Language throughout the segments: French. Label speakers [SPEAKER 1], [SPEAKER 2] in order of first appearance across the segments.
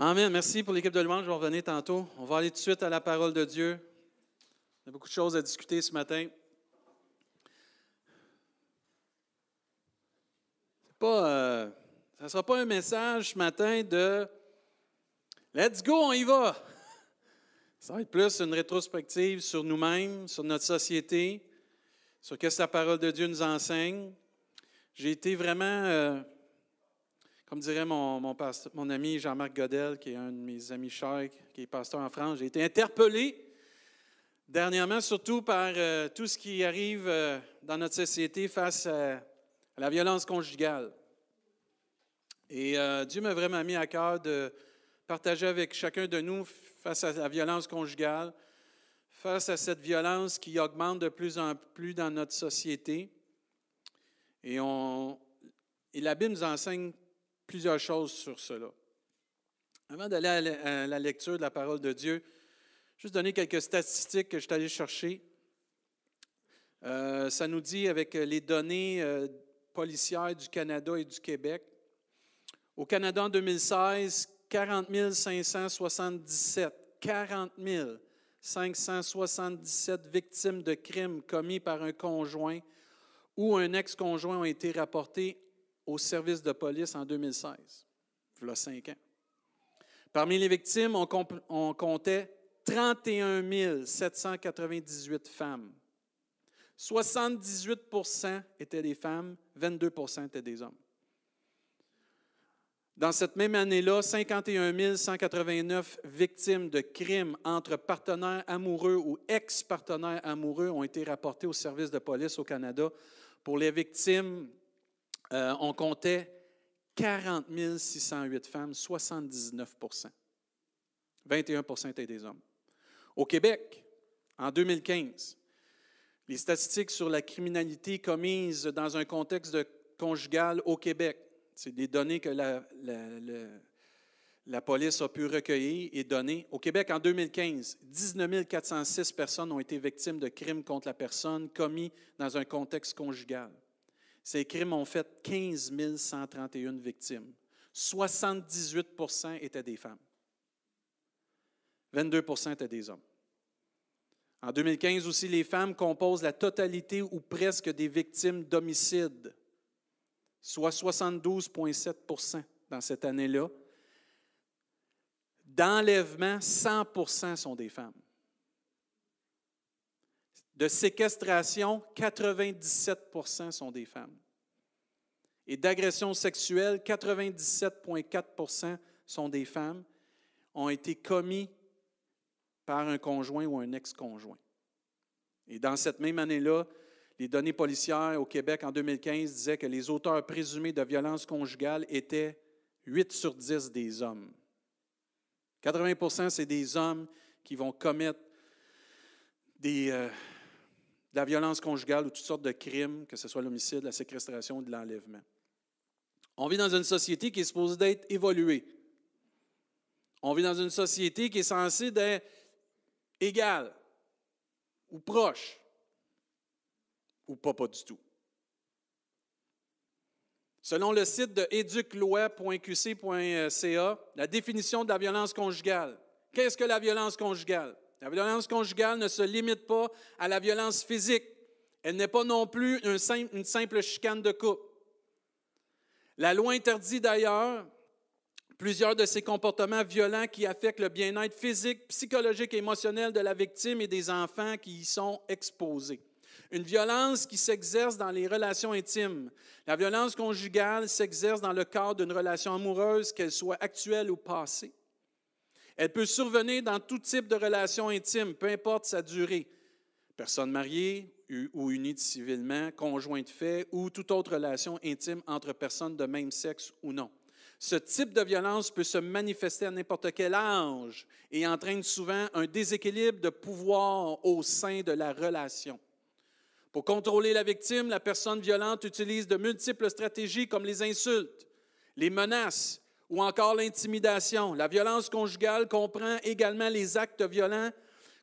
[SPEAKER 1] Amen. Merci pour l'équipe de louange. Je vais revenir tantôt. On va aller tout de suite à la parole de Dieu. On a beaucoup de choses à discuter ce matin. Pas, euh, ça ne sera pas un message ce matin de Let's go, on y va. Ça va être plus une rétrospective sur nous-mêmes, sur notre société, sur ce que la parole de Dieu nous enseigne. J'ai été vraiment. Euh, comme dirait mon, mon, ami Jean-Marc Godel, qui est un de mes amis chers, qui est pasteur en France, j'ai été interpellé dernièrement, surtout par euh, tout ce qui arrive euh, dans notre société face à, la violence conjugale. Et euh, Dieu m'a vraiment mis à cœur de partager avec chacun de nous face à la violence conjugale, face à cette violence qui augmente de plus en plus dans notre société. Et, on, et la Bible nous enseigne plusieurs choses sur cela. Avant d'aller à la lecture de la parole de Dieu, juste donner quelques statistiques que je suis allé chercher. Euh, ça nous dit avec les données euh, policières du Canada et du Québec. Au Canada en 2016, 40 577, 40 577 victimes de crimes commis par un conjoint ou un ex-conjoint ont été rapportées au service de police en 2016, il y a cinq ans. Parmi les victimes, on, comptait 31 798 femmes. 78% étaient des femmes, 22% étaient des hommes. Dans cette même année-là, 51 189 victimes de crimes entre partenaires amoureux ou ex-partenaires amoureux ont été rapportées au service de police au Canada. Pour les victimes euh, on comptait 40 608 femmes, 79 21% étaient des hommes. Au Québec, en 2015, les statistiques sur la criminalité commise dans un contexte conjugal au Québec, c'est des données que la, la, police a pu recueillir et donner. Au Québec, en 2015, 19 406 personnes ont été victimes de crimes contre la personne commis dans un contexte conjugal. Ces crimes ont fait 15 131 victimes. 78% étaient des femmes. 22% étaient des hommes. En 2015 aussi, les femmes composent la totalité ou presque des victimes d'homicide, soit 72,7% dans cette année-là. D'enlèvement, 100% sont des femmes. De séquestration, 97% sont des femmes. Et d'agression sexuelle, 97,4% sont des femmes, ont été commis par un conjoint ou un ex-conjoint. Et dans cette même année-là, les données policières au Québec en 2015 disaient que les auteurs présumés de violences conjugales étaient 8 sur 10 des hommes. 80% c'est des hommes qui vont commettre des, euh, de la violence conjugale ou toutes sortes de crimes, que ce soit l'homicide, la séquestration ou de l'enlèvement. On vit dans une société qui est supposée d'être évoluée. On vit dans une société qui est censée d'être égale ou proche ou pas, pas du tout. Selon le site de éducloi.qc.ca, la définition de la violence conjugale. Qu'est-ce que la violence conjugale? La violence conjugale ne se limite pas à la violence physique. Elle n'est pas non plus une simple chicane de couple. La loi interdit d'ailleurs plusieurs de ces comportements violents qui affectent le bien-être physique, psychologique et émotionnel de la victime et des enfants qui y sont exposés. Une violence qui s'exerce dans les relations intimes. La violence conjugale s'exerce dans le cadre d'une relation amoureuse, qu'elle soit actuelle ou passée. Elle peut survenir dans tout type de relation intime, peu importe sa durée. Personne mariée ou unie civilement, conjoint de fait ou toute autre relation intime entre personnes de même sexe ou non. Ce type de violence peut se manifester à n'importe quel âge et entraîne souvent un déséquilibre de pouvoir au sein de la relation. Pour contrôler la victime, la personne violente utilise de multiples stratégies comme les insultes, les menaces, ou encore l'intimidation. La violence conjugale comprend également les actes violents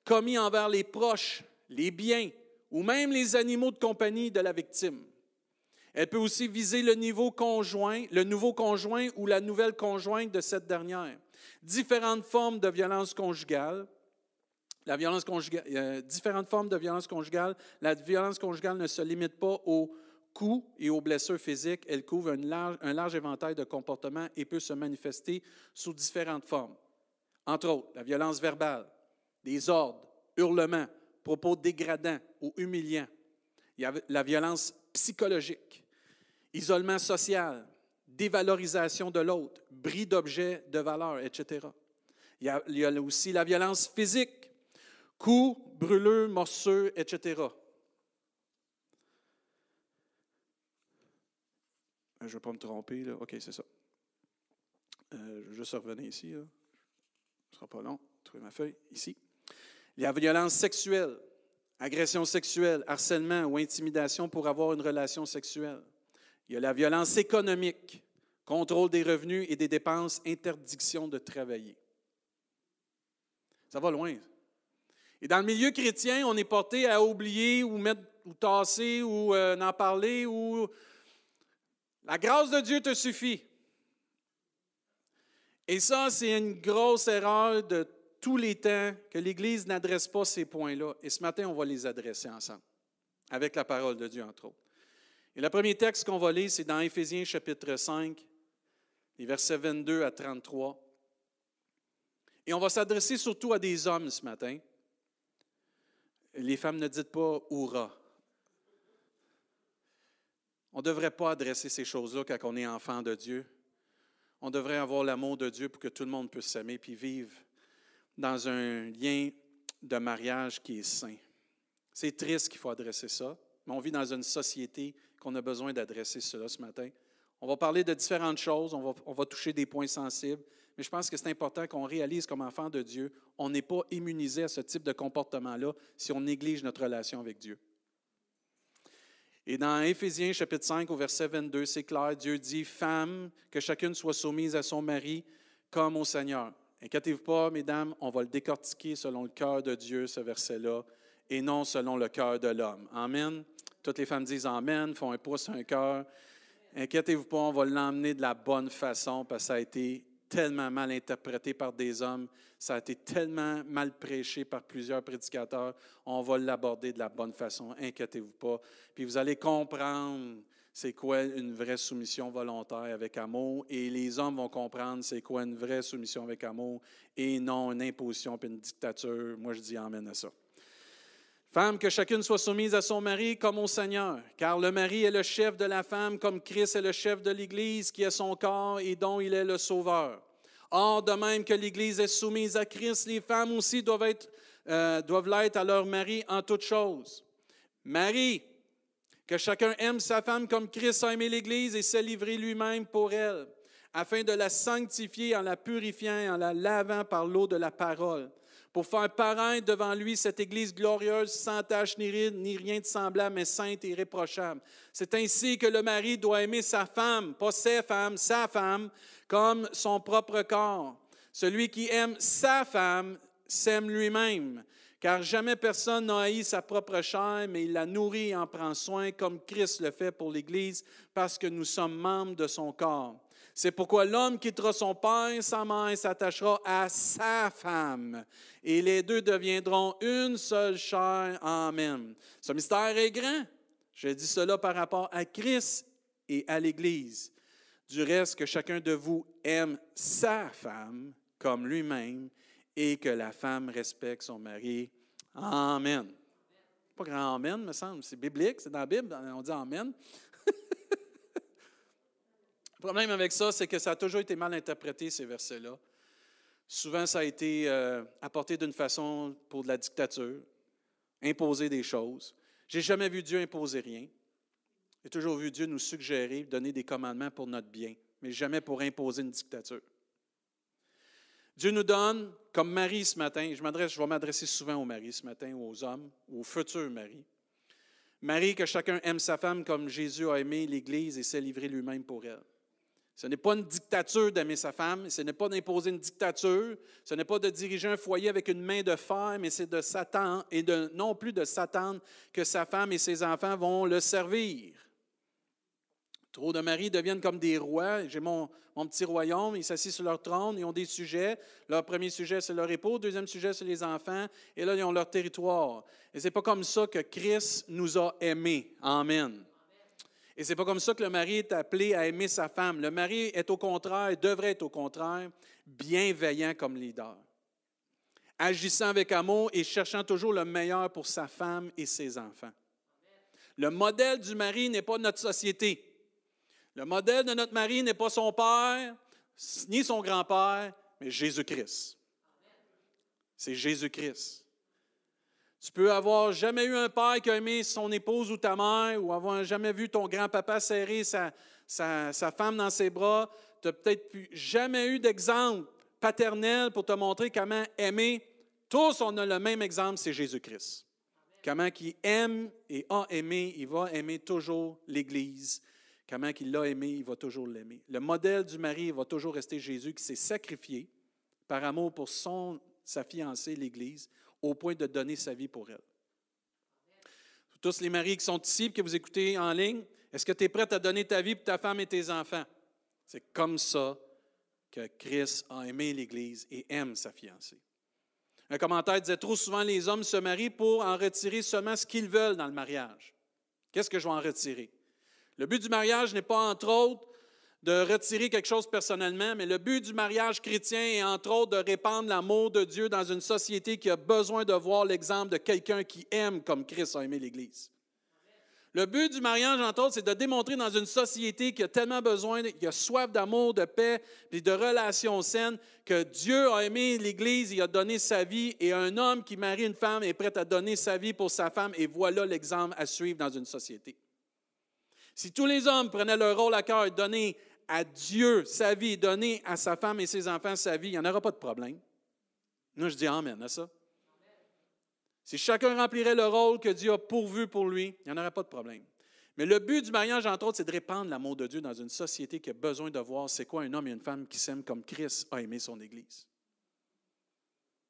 [SPEAKER 1] commis envers les proches, les biens ou même les animaux de compagnie de la victime. Elle peut aussi viser le niveau conjoint, le nouveau conjoint ou la nouvelle conjointe de cette dernière. Différentes formes de violence conjugale. La violence conjugale, euh, différentes formes de violence conjugale. La violence conjugale ne se limite pas aux coups et aux blessures physiques. Elle couvre un large, éventail de comportements et peut se manifester sous différentes formes. Entre autres, la violence verbale, des ordres, hurlements, propos dégradants ou humiliants. Il y a la violence psychologique, isolement social, dévalorisation de l'autre, bris d'objets de valeur, etc. Il y, a, il y, a, aussi la violence physique, coups, brûlures, morceaux, etc. Je ne vais pas me tromper, là. OK, c'est ça. Euh, je vais juste revenir ici. Ce ne sera pas long. Trouver ma feuille. Ici. Il y a violence sexuelle, agression sexuelle, harcèlement ou intimidation pour avoir une relation sexuelle. Il y a la violence économique, contrôle des revenus et des dépenses, interdiction de travailler. Ça va loin. Et dans le milieu chrétien, on est porté à oublier ou mettre ou tasser ou euh, en parler ou la grâce de Dieu te suffit. Et ça, c'est une grosse erreur de tous les temps que l'Église n'adresse pas ces points-là. Et ce matin, on va les adresser ensemble, avec la parole de Dieu, entre autres. Et le premier texte qu'on va lire, c'est dans Éphésiens chapitre 5, les versets 22 à 33. Et on va s'adresser surtout à des hommes ce matin. Les femmes ne dites pas Oura. On ne devrait pas adresser ces choses-là quand on est enfant de Dieu. On devrait avoir l'amour de Dieu pour que tout le monde puisse s'aimer puis vivre dans un lien de mariage qui est sain. C'est triste qu'il faut adresser ça, mais on vit dans une société qu'on a besoin d'adresser cela ce matin. On va parler de différentes choses, on va, toucher des points sensibles, mais je pense que c'est important qu'on réalise comme enfant de Dieu, on n'est pas immunisé à ce type de comportement-là si on néglige notre relation avec Dieu. Et dans Éphésiens chapitre 5 au verset 22, c'est clair, Dieu dit, Femme, que chacune soit soumise à son mari comme au Seigneur. Inquiétez-vous pas, mesdames, on va le décortiquer selon le cœur de Dieu, ce verset-là, et non selon le cœur de l'homme. Amen. Toutes les femmes disent Amen, font un pouce, un cœur. Inquiétez-vous pas, on va l'emmener de la bonne façon parce que ça a été tellement mal interprété par des hommes, ça a été tellement mal prêché par plusieurs prédicateurs. On va l'aborder de la bonne façon, inquiétez-vous pas. Puis vous allez comprendre c'est quoi une vraie soumission volontaire avec amour, et les hommes vont comprendre c'est quoi une vraie soumission avec amour, et non une imposition puis une dictature. Moi, je dis amène à ça. Femme, que chacune soit soumise à son mari comme au Seigneur, car le mari est le chef de la femme, comme Christ est le chef de l'Église, qui est son corps et dont il est le sauveur. Or, de même que l'Église est soumise à Christ, les femmes aussi doivent être, euh, doivent l'être à leur mari en toutes choses. Marie, que chacun aime sa femme comme Christ a aimé l'Église et s'est livré lui-même pour elle, afin de la sanctifier en la purifiant et en la lavant par l'eau de la parole pour faire paraître devant lui cette Église glorieuse, sans tache ni ride, ni rien de semblable, mais sainte et irréprochable. C'est ainsi que le mari doit aimer sa femme, pas ses femmes, sa femme, comme son propre corps. Celui qui aime sa femme s'aime lui-même, car jamais personne n'a haï sa propre chair, mais il la nourrit et en prend soin, comme Christ le fait pour l'Église, parce que nous sommes membres de son corps. C'est pourquoi l'homme quittera son père, sa mère et s'attachera à sa femme. Et les deux deviendront une seule chair. Amen. Ce mystère est grand. Je dis cela par rapport à Christ et à l'Église. Du reste, que chacun de vous aime sa femme comme lui-même et que la femme respecte son mari. Amen. Pas grand Amen, me semble. C'est biblique, c'est dans la Bible, on dit Amen. Le problème avec ça, c'est que ça a toujours été mal interprété, ces versets-là. Souvent, ça a été euh, apporté d'une façon pour de la dictature, imposer des choses. J'ai jamais vu Dieu imposer rien. J'ai toujours vu Dieu nous suggérer, donner des commandements pour notre bien, mais jamais pour imposer une dictature. Dieu nous donne, comme Marie ce matin, je, m'adresse, je vais m'adresser souvent aux maris ce matin, aux hommes, aux futurs maris. Marie, que chacun aime sa femme comme Jésus a aimé l'Église et s'est livré lui-même pour elle. Ce n'est pas une dictature d'aimer sa femme, ce n'est pas d'imposer une dictature, ce n'est pas de diriger un foyer avec une main de fer, mais c'est de s'attendre et de non plus de s'attendre que sa femme et ses enfants vont le servir. Trop de maris deviennent comme des rois. J'ai mon, petit royaume, ils s'assient sur leur trône, ils ont des sujets. Leur premier sujet, c'est leur époux. Deuxième sujet, c'est les enfants. Et là, ils ont leur territoire. Et c'est pas comme ça que Christ nous a aimés. Amen. Et c'est pas comme ça que le mari est appelé à aimer sa femme. Le mari est au contraire, devrait être au contraire, bienveillant comme leader, agissant avec amour et cherchant toujours le meilleur pour sa femme et ses enfants. Le modèle du mari n'est pas notre société. Le modèle de notre mari n'est pas son père, ni son grand-père, mais Jésus-Christ. C'est Jésus-Christ. Tu peux avoir jamais eu un père qui a aimé son épouse ou ta mère, ou avoir jamais vu ton grand-papa serrer sa, sa, femme dans ses bras. Tu n'as peut-être jamais eu d'exemple paternel pour te montrer comment aimer. Tous, on a le même exemple, c'est Jésus-Christ. Comment il aime et a aimé, il va aimer toujours l'Église Comment il l'a aimé, il va toujours l'aimer. Le modèle du mari va toujours rester Jésus qui s'est sacrifié par amour pour sa fiancée, l'Église, au point de donner sa vie pour elle. Tous les maris qui sont ici que vous écoutez en ligne, est-ce que tu es prêt à donner ta vie pour ta femme et tes enfants? C'est comme ça que Christ a aimé l'Église et aime sa fiancée. Un commentaire disait trop souvent les hommes se marient pour en retirer seulement ce qu'ils veulent dans le mariage. Qu'est-ce que je vais en retirer? Le but du mariage n'est pas, entre autres, de retirer quelque chose personnellement, mais le but du mariage chrétien est, entre autres, de répandre l'amour de Dieu dans une société qui a besoin de voir l'exemple de quelqu'un qui aime comme Christ a aimé l'Église. Le but du mariage, entre autres, c'est de démontrer dans une société qui a tellement besoin, qui a soif d'amour, de paix et de relations saines, que Dieu a aimé l'Église, il a donné sa vie, et un homme qui marie une femme est prêt à donner sa vie pour sa femme, et voilà l'exemple à suivre dans une société. Si tous les hommes prenaient leur rôle à cœur et donnaient à Dieu sa vie, donner à sa femme et ses enfants sa vie, il n'y en aura pas de problème. Moi, je dis Amen à ça. Si chacun remplirait le rôle que Dieu a pourvu pour lui, il n'y en aurait pas de problème. Mais le but du mariage, entre autres, c'est de répandre l'amour de Dieu dans une société qui a besoin de voir c'est quoi un homme et une femme qui s'aiment comme Christ a aimé son Église.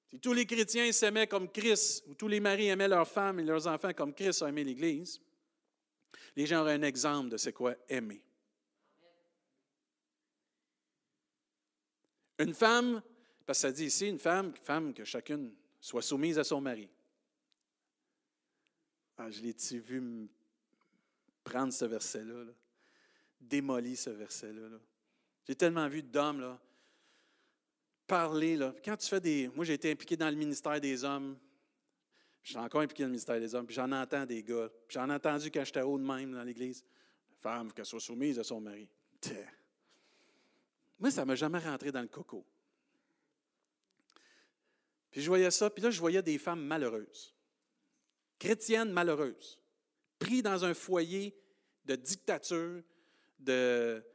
[SPEAKER 1] Si tous les chrétiens s'aimaient comme Christ, ou tous les maris aimaient leurs femmes et leurs enfants comme Christ a aimé l'Église, les gens auraient un exemple de c'est quoi aimer. Une femme, parce que ça dit ici, une femme, femme que chacune soit soumise à son mari. Ah, je l'ai-tu vu prendre ce verset-là, là, démolir ce verset-là. J'ai tellement vu d'hommes là, parler. Là. Quand tu fais des. Moi, j'ai été impliqué dans le ministère des hommes je suis encore impliqué dans le ministère des hommes, puis j'en entends des gars. Puis j'en ai entendu quand j'étais haut de même dans l'Église. La femme, qu'elle soit soumise à son mari. Moi, ça ne m'a jamais rentré dans le coco. Puis je voyais ça, puis là, je voyais des femmes malheureuses, chrétiennes malheureuses, prises dans un foyer de dictature, de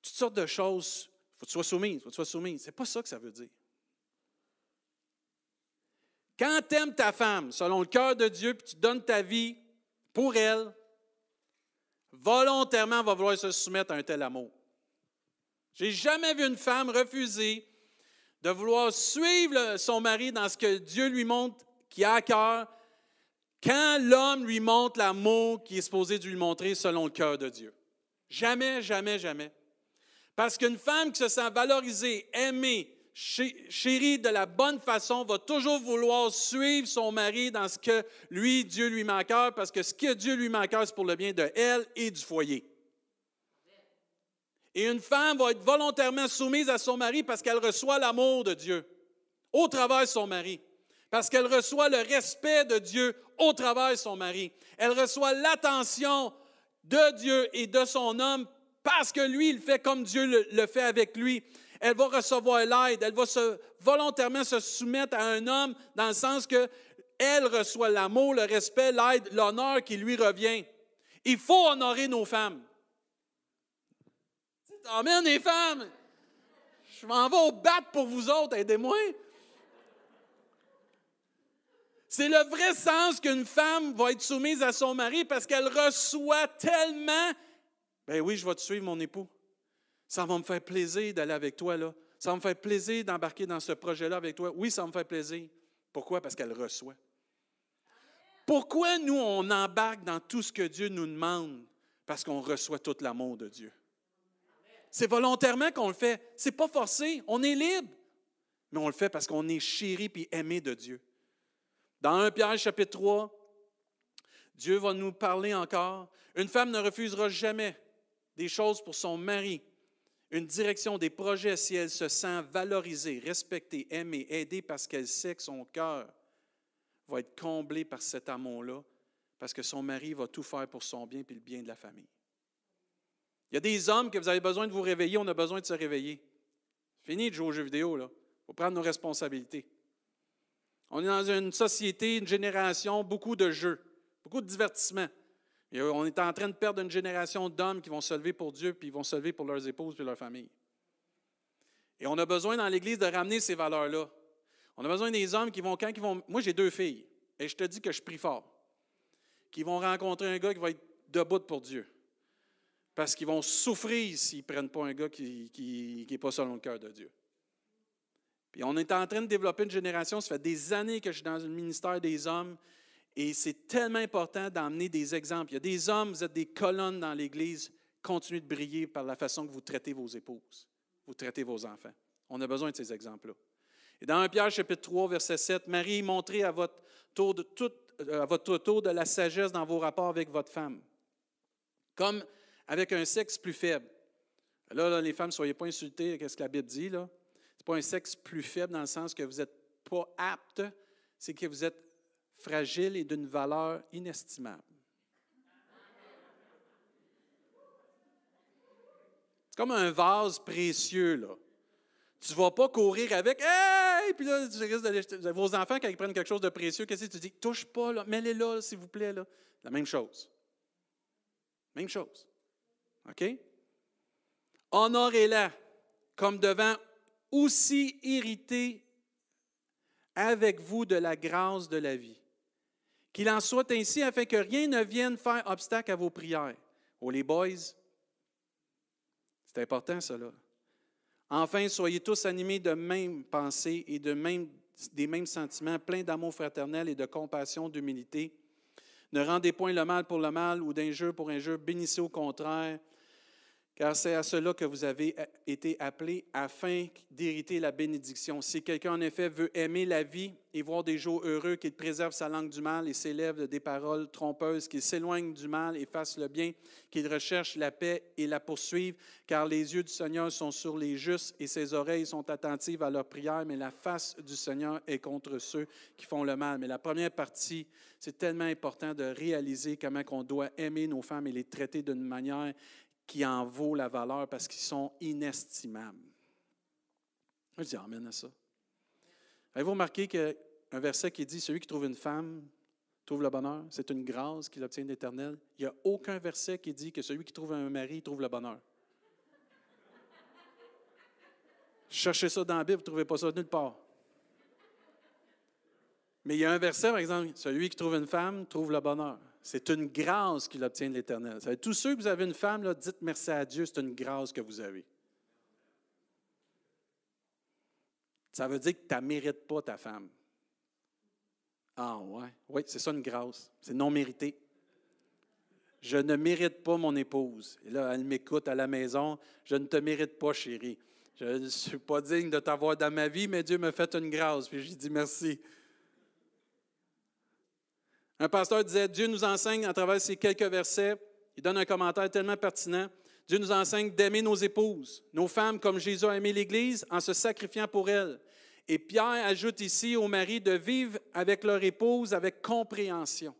[SPEAKER 1] toutes sortes de choses. Il faut que tu sois soumise, faut que tu sois soumise. C'est pas ça que ça veut dire. Quand tu aimes ta femme selon le cœur de Dieu, puis tu donnes ta vie pour elle, volontairement, va vouloir se soumettre à un tel amour. J'ai jamais vu une femme refuser de vouloir suivre son mari dans ce que Dieu lui montre qui a à cœur, quand l'homme lui montre l'amour qui est supposé de lui montrer selon le cœur de Dieu. Jamais, jamais, jamais. Parce qu'une femme qui se sent valorisée, aimée, chérie de la bonne façon, va toujours vouloir suivre son mari dans ce que lui, Dieu lui met à cœur, parce que ce que Dieu lui met à cœur, c'est pour le bien de elle et du foyer. Et une femme va être volontairement soumise à son mari parce qu'elle reçoit l'amour de Dieu au travers de son mari. Parce qu'elle reçoit le respect de Dieu au travers de son mari. Elle reçoit l'attention de Dieu et de son homme parce que lui, il fait comme Dieu le fait avec lui elle va recevoir l'aide, elle va volontairement se soumettre à un homme dans le sens que elle reçoit l'amour, le respect, l'aide, l'honneur qui lui revient. Il faut honorer nos femmes. Amen, les femmes. Je m'en vais au battre pour vous autres, aidez-moi. C'est le vrai sens qu'une femme va être soumise à son mari parce qu'elle reçoit tellement. Ben oui, je vais te suivre, mon époux. Ça va me faire plaisir d'aller avec toi là. Ça va me faire plaisir d'embarquer dans ce projet-là avec toi. Oui, ça va me fait plaisir. Pourquoi? Parce qu'elle reçoit. Pourquoi nous, on embarque dans tout ce que Dieu nous demande? parce qu'on reçoit tout l'amour de Dieu. C'est volontairement qu'on le fait. C'est pas forcé. On est libre. Mais on le fait parce qu'on est chéri et aimé de Dieu. Dans 1 Pierre chapitre 3, Dieu va nous parler encore. Une femme ne refusera jamais des choses pour son mari, une direction, des projets si elle se sent valorisée, respectée, aimée, aidée parce qu'elle sait que son cœur va être comblé par cet amour-là, parce que son mari va tout faire pour son bien et le bien de la famille. Il y a des hommes que vous avez besoin de vous réveiller, on a besoin de se réveiller. Fini de jouer aux jeux vidéo, là. Il faut prendre nos responsabilités. On est dans une société, une génération, beaucoup de jeux, beaucoup de divertissements. Et on est en train de perdre une génération d'hommes qui vont se lever pour Dieu, puis ils vont se lever pour leurs épouses et leur famille. Et on a besoin dans l'Église de ramener ces valeurs-là. On a besoin des hommes qui vont, quand ils vont. Moi, j'ai deux filles, et je te dis que je prie fort, qui vont rencontrer un gars qui va être debout pour Dieu. Parce qu'ils vont souffrir s'ils ne prennent pas un gars qui n'est pas selon le cœur de Dieu. Puis on est en train de développer une génération, ça fait des années que je suis dans le ministère des hommes, et c'est tellement important d'emmener des exemples. Il y a des hommes, vous êtes des colonnes dans l'Église, continuez de briller par la façon que vous traitez vos épouses, vous traitez vos enfants. On a besoin de ces exemples-là. Et dans 1 Pierre chapitre 3, verset 7, Marie, montrez à votre tour de, euh, à votre tour de la sagesse dans vos rapports avec votre femme, comme avec un sexe plus faible. Là, les femmes, soyez pas insultées, qu'est-ce que la Bible dit, là? Ce n'est pas un sexe plus faible dans le sens que vous n'êtes pas apte, c'est que vous êtes fragile et d'une valeur inestimable. C'est comme un vase précieux, là. Tu ne vas pas courir avec, hey! Puis là, tu risques d'aller. Vos enfants, quand ils prennent quelque chose de précieux, qu'est-ce que tu dis? Touche pas, là, mets-les là, s'il vous plaît. Là. La même chose. Même chose. OK? Honorez-la comme devant aussi irrité avec vous de la grâce de la vie. Qu'il en soit ainsi afin que rien ne vienne faire obstacle à vos prières. Oh les boys, c'est important cela. Enfin, soyez tous animés de même pensée et de des mêmes sentiments, pleins d'amour fraternel et de compassion, d'humilité. Ne rendez point le mal pour le mal ou d'injure pour injure, bénissez au contraire, car c'est à cela que vous avez été appelés afin d'hériter la bénédiction. Si quelqu'un en effet veut aimer la vie et voir des jours heureux, qu'il préserve sa langue du mal et s'élève des paroles trompeuses, qu'il s'éloigne du mal et fasse le bien, qu'il recherche la paix et la poursuive, car les yeux du Seigneur sont sur les justes et ses oreilles sont attentives à leurs prières, mais la face du Seigneur est contre ceux qui font le mal. Mais la première partie, c'est tellement important de réaliser comment on doit aimer nos femmes et les traiter d'une manière qui en vaut la valeur parce qu'ils sont inestimables. Je dis Amen à ça. Avez-vous remarqué qu'un verset qui dit Celui qui trouve une femme trouve le bonheur C'est une grâce qu'il obtient d'Éternel. Il n'y a aucun verset qui dit que celui qui trouve un mari trouve le bonheur. Cherchez ça dans la Bible, vous ne trouvez pas ça nulle part. Mais il y a un verset, par exemple, celui qui trouve une femme trouve le bonheur. C'est une grâce qu'il obtient de l'Éternel. Tous ceux que vous avez une femme, dites merci à Dieu, c'est une grâce que vous avez. Ça veut dire que tu ne mérites pas ta femme. Ah ouais, oui, c'est ça une grâce. C'est non mérité. Je ne mérite pas mon épouse. Et là, elle m'écoute à la maison. Je ne te mérite pas, chérie. Je ne suis pas digne de t'avoir dans ma vie, mais Dieu me fait une grâce. Puis je dis merci. Un pasteur disait, Dieu nous enseigne à travers ces quelques versets, il donne un commentaire tellement pertinent, Dieu nous enseigne d'aimer nos épouses, nos femmes comme Jésus a aimé l'Église en se sacrifiant pour elles. Et Pierre ajoute ici aux maris de vivre avec leur épouse avec compréhension.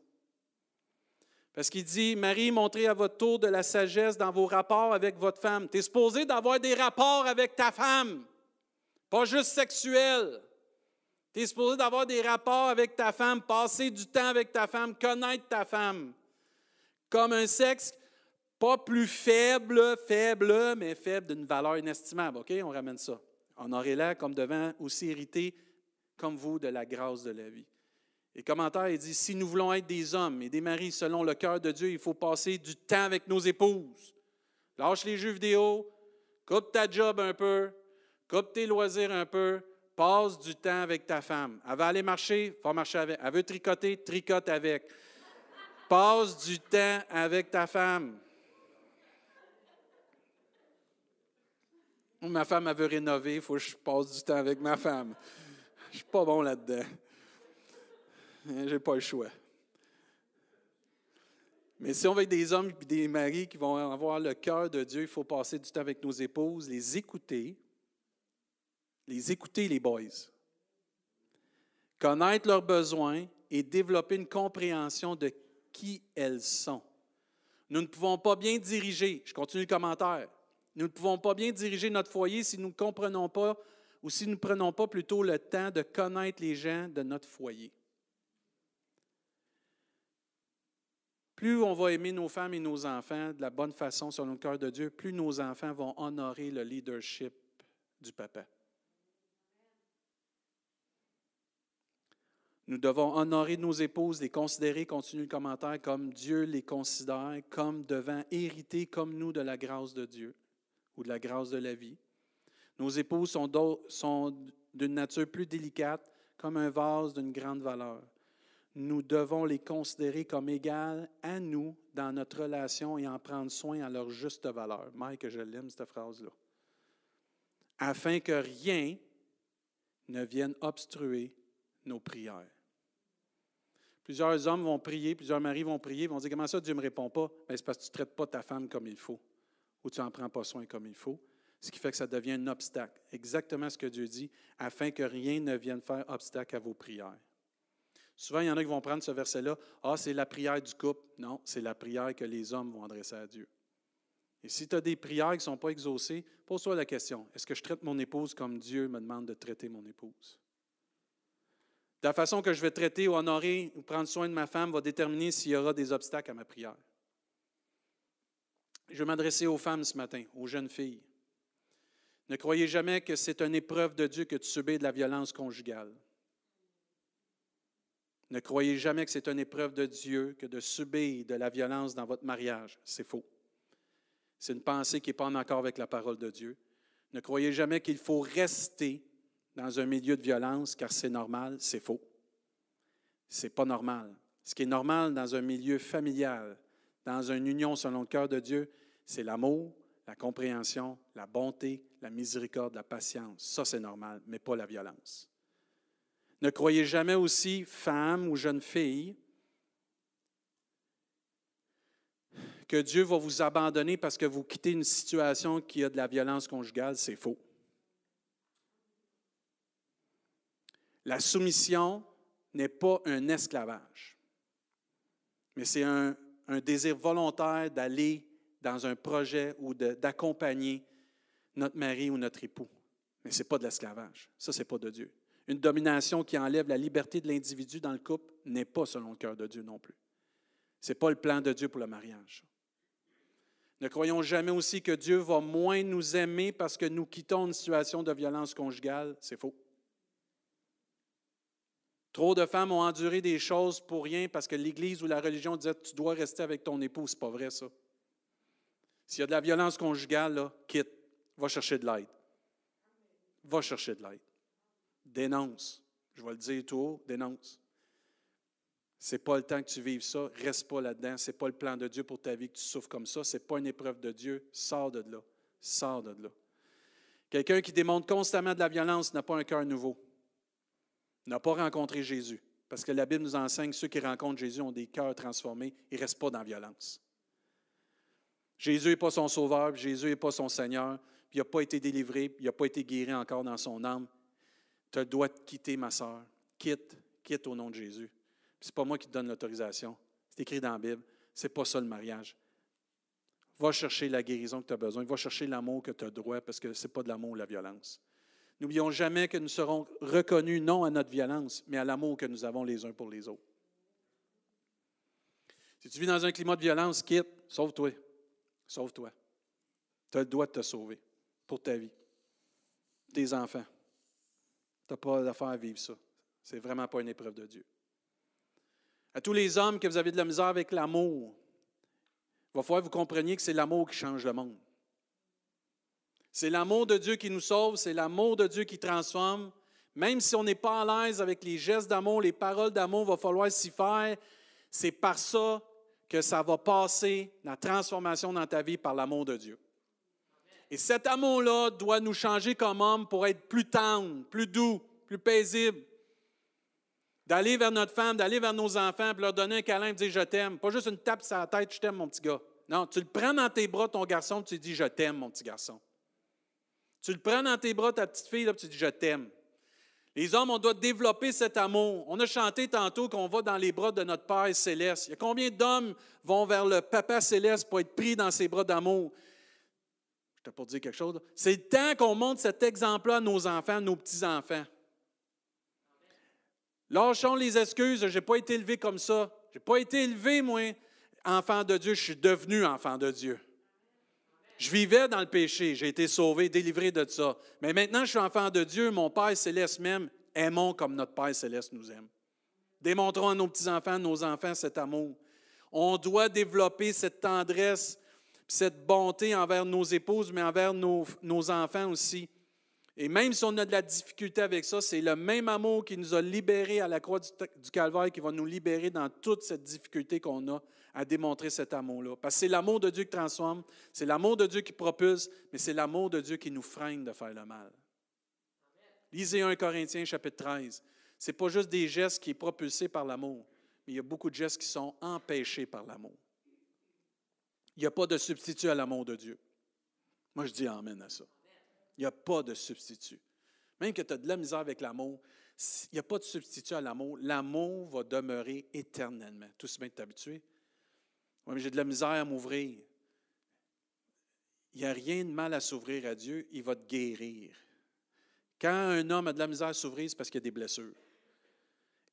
[SPEAKER 1] Parce qu'il dit, Marie, montrez à votre tour de la sagesse dans vos rapports avec votre femme. Tu es supposé d'avoir des rapports avec ta femme, pas juste sexuels. Tu es supposé d'avoir des rapports avec ta femme, passer du temps avec ta femme, connaître ta femme. Comme un sexe pas plus faible, faible, mais faible d'une valeur inestimable. OK? On ramène ça. Honorez-la comme devant aussi hériter comme vous de la grâce de la vie. Et commentaire, il dit, si nous voulons être des hommes et des maris selon le cœur de Dieu, il faut passer du temps avec nos épouses. Lâche les jeux vidéo, coupe ta job un peu, coupe tes loisirs un peu, Passe du temps avec ta femme. Elle va aller marcher, va marcher avec. Elle veut tricoter, tricote avec. Passe du temps avec ta femme. Ma femme, elle veut rénover, il faut que je passe du temps avec ma femme. Je suis pas bon là-dedans. Hein, j'ai pas le choix. Mais si on veut des hommes et des maris qui vont avoir le cœur de Dieu, il faut passer du temps avec nos épouses, les écouter, les écouter, les boys, connaître leurs besoins et développer une compréhension de qui elles sont. Nous ne pouvons pas bien diriger, je continue le commentaire, nous ne pouvons pas bien diriger notre foyer si nous ne comprenons pas ou si nous ne prenons pas plutôt le temps de connaître les gens de notre foyer. Plus on va aimer nos femmes et nos enfants de la bonne façon selon le cœur de Dieu, plus nos enfants vont honorer le leadership du papa. Nous devons honorer nos épouses, les considérer, continue le commentaire, comme Dieu les considère, comme devant hériter comme nous de la grâce de Dieu ou de la grâce de la vie. Nos épouses sont, d'une nature plus délicate, comme un vase d'une grande valeur nous devons les considérer comme égales à nous dans notre relation et en prendre soin à leur juste valeur. Mike, je l'aime, cette phrase-là. Afin que rien ne vienne obstruer nos prières. Plusieurs hommes vont prier, plusieurs maris vont prier, vont dire Comment ça, Dieu ne me répond pas? Ben, C'est parce que tu ne traites pas ta femme comme il faut, ou tu n'en prends pas soin comme il faut, ce qui fait que ça devient un obstacle. Exactement ce que Dieu dit, afin que rien ne vienne faire obstacle à vos prières. Souvent, il y en a qui vont prendre ce verset-là. Ah, c'est la prière du couple. Non, c'est la prière que les hommes vont adresser à Dieu. Et si tu as des prières qui ne sont pas exaucées, pose-toi la question est-ce que je traite mon épouse comme Dieu me demande de traiter mon épouse? La façon que je vais traiter ou honorer ou prendre soin de ma femme va déterminer s'il y aura des obstacles à ma prière. Je vais m'adresser aux femmes ce matin, aux jeunes filles. Ne croyez jamais que c'est une épreuve de Dieu que de subir de la violence conjugale. Ne croyez jamais que c'est une épreuve de Dieu que de subir de la violence dans votre mariage. C'est faux. C'est une pensée qui n'est pas en accord avec la parole de Dieu. Ne croyez jamais qu'il faut rester dans un milieu de violence car c'est normal. C'est faux. C'est pas normal. Ce qui est normal dans un milieu familial, dans une union selon le cœur de Dieu, c'est l'amour, la compréhension, la bonté, la miséricorde, la patience. Ça, c'est normal, mais pas la violence. Ne croyez jamais aussi, femme ou jeune fille, que Dieu va vous abandonner parce que vous quittez une situation qui a de la violence conjugale. C'est faux. La soumission n'est pas un esclavage, mais c'est un, désir volontaire d'aller dans un projet ou d'accompagner notre mari ou notre époux. Mais ce n'est pas de l'esclavage. Ça, ce n'est pas de Dieu. Une domination qui enlève la liberté de l'individu dans le couple n'est pas selon le cœur de Dieu non plus. Ce n'est pas le plan de Dieu pour le mariage. Ne croyons jamais aussi que Dieu va moins nous aimer parce que nous quittons une situation de violence conjugale. C'est faux. Trop de femmes ont enduré des choses pour rien parce que l'Église ou la religion disait tu dois rester avec ton époux. Ce n'est pas vrai, ça. S'il y a de la violence conjugale, quitte. Va chercher de l'aide. Va chercher de l'aide. Dénonce. Je vais le dire tout haut, dénonce. Ce n'est pas le temps que tu vives ça, reste pas là-dedans. Ce n'est pas le plan de Dieu pour ta vie que tu souffres comme ça. Ce n'est pas une épreuve de Dieu. Sors de là. Sors de là. Quelqu'un qui démontre constamment de la violence n'a pas un cœur nouveau. N'a pas rencontré Jésus. Parce que la Bible nous enseigne que ceux qui rencontrent Jésus ont des cœurs transformés. Ils ne restent pas dans la violence. Jésus n'est pas son sauveur, Jésus n'est pas son Seigneur, puis il n'a pas été délivré, il n'a pas été guéri encore dans son âme. Tu dois te quitter, ma soeur. Quitte, quitte au nom de Jésus. Ce n'est pas moi qui te donne l'autorisation. C'est écrit dans la Bible. Ce n'est pas ça le mariage. Va chercher la guérison que tu as besoin. Va chercher l'amour que tu as droit parce que ce n'est pas de l'amour ou la violence. N'oublions jamais que nous serons reconnus non à notre violence, mais à l'amour que nous avons les uns pour les autres. Si tu vis dans un climat de violence, quitte, sauve-toi. Sauve-toi. Tu as le droit de te sauver pour ta vie, tes enfants. Tu n'as pas d'affaire à vivre ça. C'est vraiment pas une épreuve de Dieu. À tous les hommes que vous avez de la misère avec l'amour, il va falloir que vous compreniez que c'est l'amour qui change le monde. C'est l'amour de Dieu qui nous sauve, c'est l'amour de Dieu qui transforme. Même si on n'est pas à l'aise avec les gestes d'amour, les paroles d'amour, il va falloir s'y faire. C'est par ça que ça va passer, la transformation dans ta vie, par l'amour de Dieu. Et cet amour-là doit nous changer comme homme pour être plus tendre, plus doux, plus paisible. D'aller vers notre femme, d'aller vers nos enfants, puis leur donner un câlin et dire je t'aime. Pas juste une tape sur la tête, je t'aime, mon petit gars. Non, tu le prends dans tes bras, ton garçon, tu dis je t'aime, mon petit garçon. Tu le prends dans tes bras, ta petite fille, puis tu dis je t'aime. Les hommes, on doit développer cet amour. On a chanté tantôt qu'on va dans les bras de notre Père céleste. Il y a combien d'hommes vont vers le Papa céleste pour être pris dans ses bras d'amour? Je t'ai pour dire quelque chose. C'est le temps qu'on montre cet exemple-là à nos enfants, à nos petits-enfants. Lâchons les excuses. Je n'ai pas été élevé comme ça. Je n'ai pas été élevé, moi, enfant de Dieu. Je suis devenu enfant de Dieu. Je vivais dans le péché. J'ai été sauvé, délivré de ça. Mais maintenant, je suis enfant de Dieu. Mon Père céleste même. Aimons comme notre Père céleste nous aime. Démontrons à nos petits-enfants, à nos enfants, cet amour. On doit développer cette tendresse, cette bonté envers nos épouses, mais envers nos, enfants aussi. Et même si on a de la difficulté avec ça, c'est le même amour qui nous a libérés à la croix du, Calvaire qui va nous libérer dans toute cette difficulté qu'on a à démontrer cet amour-là. Parce que c'est l'amour de Dieu qui transforme, c'est l'amour de Dieu qui propulse, mais c'est l'amour de Dieu qui nous freine de faire le mal. Lisez 1 Corinthiens chapitre 13. Ce n'est pas juste des gestes qui sont propulsés par l'amour, mais il y a beaucoup de gestes qui sont empêchés par l'amour. Il n'y a pas de substitut à l'amour de Dieu. Moi, je dis Amen à ça. Il n'y a pas de substitut. Même que tu as de la misère avec l'amour, il n'y a pas de substitut à l'amour. L'amour va demeurer éternellement. Tout ce bien t'habituer. Mais j'ai de la misère à m'ouvrir. Il n'y a rien de mal à s'ouvrir à Dieu, il va te guérir. Quand un homme a de la misère à s'ouvrir, c'est parce qu'il a des blessures.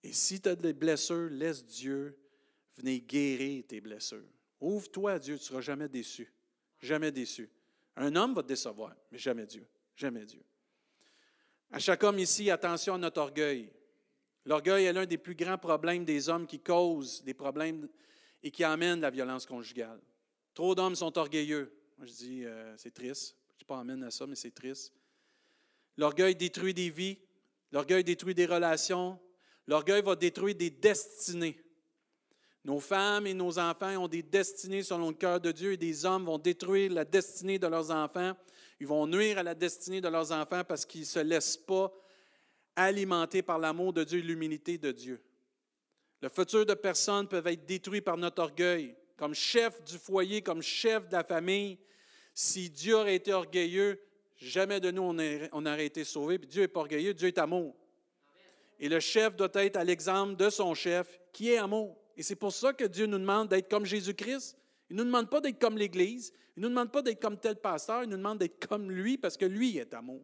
[SPEAKER 1] Et si tu as des blessures, laisse Dieu venir guérir tes blessures. Ouvre-toi à Dieu, tu ne seras jamais déçu. Jamais déçu. Un homme va te décevoir, mais jamais Dieu. Jamais Dieu. À chaque homme ici, attention à notre orgueil. L'orgueil est l'un des plus grands problèmes des hommes qui causent des problèmes et qui amènent la violence conjugale. Trop d'hommes sont orgueilleux. Moi, je dis, euh, c'est triste. Je ne pas amène à ça, mais c'est triste. L'orgueil détruit des vies. L'orgueil détruit des relations. L'orgueil va détruire des destinées. Nos femmes et nos enfants ont des destinées selon le cœur de Dieu et des hommes vont détruire la destinée de leurs enfants ils vont nuire à la destinée de leurs enfants parce qu'ils ne se laissent pas alimenter par l'amour de Dieu et l'humilité de Dieu. Le futur de personnes peut être détruit par notre orgueil. Comme chef du foyer, comme chef de la famille, si Dieu aurait été orgueilleux, jamais de nous on, aurait été sauvés. Dieu n'est pas orgueilleux, Dieu est amour. Et le chef doit être à l'exemple de son chef, qui est amour. Et c'est pour ça que Dieu nous demande d'être comme Jésus-Christ. Il ne nous demande pas d'être comme l'Église. Il ne nous demande pas d'être comme tel pasteur. Il nous demande d'être comme lui parce que lui est amour.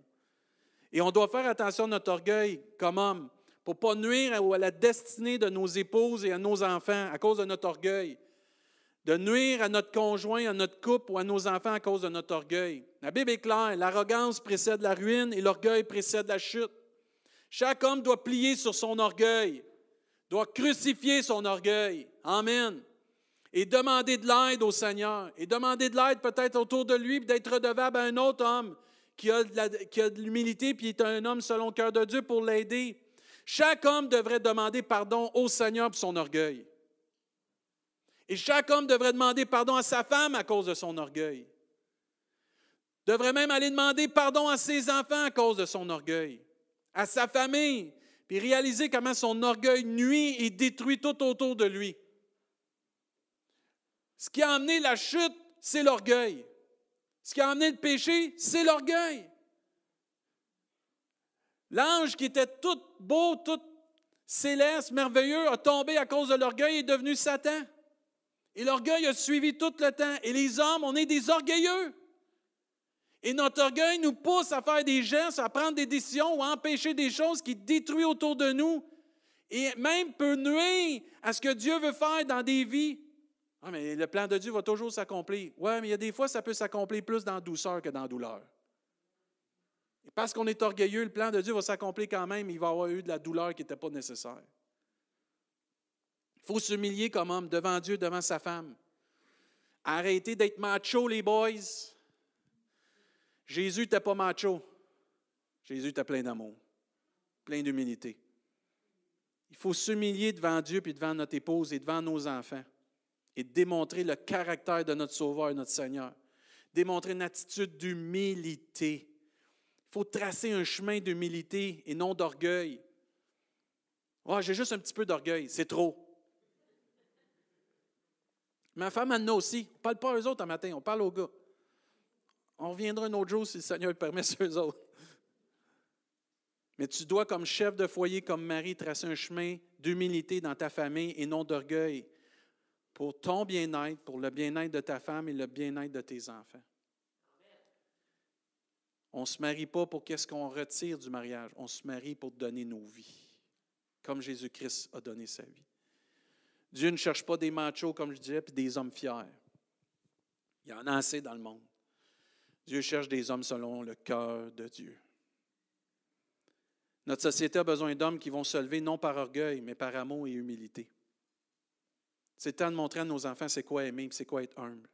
[SPEAKER 1] Et on doit faire attention à notre orgueil comme homme pour ne pas nuire à la destinée de nos épouses et à nos enfants à cause de notre orgueil. De nuire à notre conjoint, à notre couple ou à nos enfants à cause de notre orgueil. La Bible est claire, l'arrogance précède la ruine et l'orgueil précède la chute. Chaque homme doit plier sur son orgueil, doit crucifier son orgueil. Amen et demander de l'aide au Seigneur, et demander de l'aide peut-être autour de lui, d'être redevable à un autre homme qui a de l'humilité, puis est un homme selon le cœur de Dieu pour l'aider. Chaque homme devrait demander pardon au Seigneur pour son orgueil. Et chaque homme devrait demander pardon à sa femme à cause de son orgueil. Devrait même aller demander pardon à ses enfants à cause de son orgueil, à sa famille, puis réaliser comment son orgueil nuit et détruit tout autour de lui. Ce qui a amené la chute, c'est l'orgueil. Ce qui a amené le péché, c'est l'orgueil. L'ange qui était tout beau, tout céleste, merveilleux, a tombé à cause de l'orgueil et est devenu Satan. Et l'orgueil a suivi tout le temps. Et les hommes, on est des orgueilleux. Et notre orgueil nous pousse à faire des gestes, à prendre des décisions ou à empêcher des choses qui détruisent autour de nous. Et même peut nuire à ce que Dieu veut faire dans des vies. Ah, mais le plan de Dieu va toujours s'accomplir. Oui, mais il y a des fois, ça peut s'accomplir plus dans douceur que dans douleur. Parce qu'on est orgueilleux, le plan de Dieu va s'accomplir quand même, il va avoir eu de la douleur qui n'était pas nécessaire. Il faut s'humilier comme homme devant Dieu, devant sa femme. Arrêtez d'être macho, les boys. Jésus n'était pas macho. Jésus était plein d'amour, plein d'humilité. Il faut s'humilier devant Dieu, puis devant notre épouse et devant nos enfants et démontrer le caractère de notre Sauveur et notre Seigneur. démontrer une attitude d'humilité. Faut tracer un chemin d'humilité et non d'orgueil. Oh, j'ai juste un petit peu d'orgueil, c'est trop. Ma femme en a aussi. On ne parle pas aux autres un matin, on parle aux gars. On reviendra un autre jour si le Seigneur le permet sur eux autres. Mais tu dois, comme chef de foyer, comme mari, tracer un chemin d'humilité dans ta famille et non d'orgueil pour ton bien-être, pour le bien-être de ta femme et le bien-être de tes enfants. On ne se marie pas pour qu'est-ce qu'on retire du mariage. On se marie pour donner nos vies, comme Jésus-Christ a donné sa vie. Dieu ne cherche pas des machos, comme je disais, puis des hommes fiers. Il y en a assez dans le monde. Dieu cherche des hommes selon le cœur de Dieu. Notre société a besoin d'hommes qui vont se lever non par orgueil, mais par amour et humilité. C'est temps de montrer à nos enfants c'est quoi aimer, c'est quoi être humble.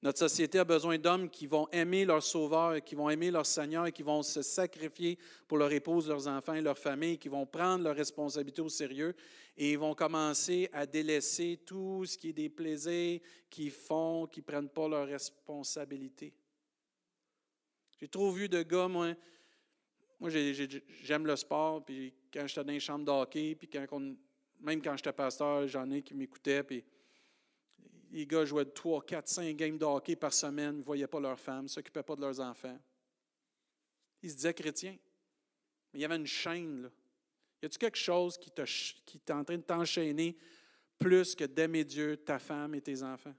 [SPEAKER 1] Notre société a besoin d'hommes qui vont aimer leur Sauveur, qui vont aimer leur Seigneur qui vont se sacrifier pour leur épouse, leurs enfants et leur famille, qui vont prendre leurs responsabilités au sérieux et ils vont commencer à délaisser tout ce qui est des plaisirs qu'ils font, qui ne prennent pas leurs responsabilités. J'ai trop vu de gars, moi, moi j'aime le sport, puis quand j'étais dans les chambres de hockey, puis quand même quand j'étais pasteur, j'en ai qui m'écoutaient, puis les gars jouaient 3, 4, 5 games de hockey par semaine, ne voyaient pas leurs femmes, ne s'occupaient pas de leurs enfants. Ils se disaient chrétiens. Mais il y avait une chaîne. Là. Y a-t-il quelque chose qui, qui est en train de t'enchaîner plus que d'aimer Dieu, ta femme et tes enfants?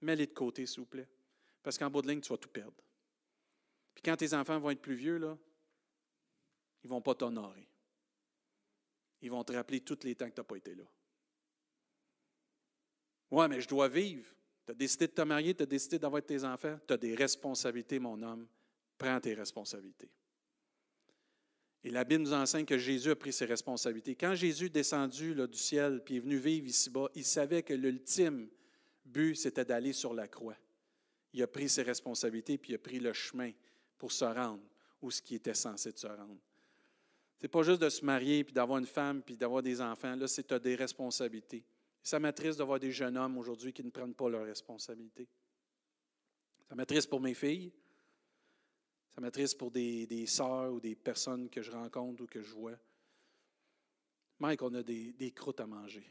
[SPEAKER 1] Mets-les de côté, s'il vous plaît. Parce qu'en bout de ligne, tu vas tout perdre. Puis quand tes enfants vont être plus vieux, là, ils ne vont pas t'honorer. Ils vont te rappeler tous les temps que tu n'as pas été là. Ouais, mais je dois vivre. Tu as décidé de te marier, tu as décidé d'avoir tes enfants. Tu as des responsabilités, mon homme. Prends tes responsabilités. Et la Bible nous enseigne que Jésus a pris ses responsabilités. Quand Jésus est descendu là, du ciel puis est venu vivre ici-bas, il savait que l'ultime but, c'était d'aller sur la croix. Il a pris ses responsabilités puis il a pris le chemin pour se rendre où ce qui était censé se rendre. Ce n'est pas juste de se marier puis d'avoir une femme puis d'avoir des enfants. Là, c'est des responsabilités. Ça m'attriste de voir des jeunes hommes aujourd'hui qui ne prennent pas leurs responsabilités. Ça m'attriste pour mes filles. Ça m'attriste pour des, sœurs ou des personnes que je rencontre ou que je vois. Mike, on a des, des croûtes à manger.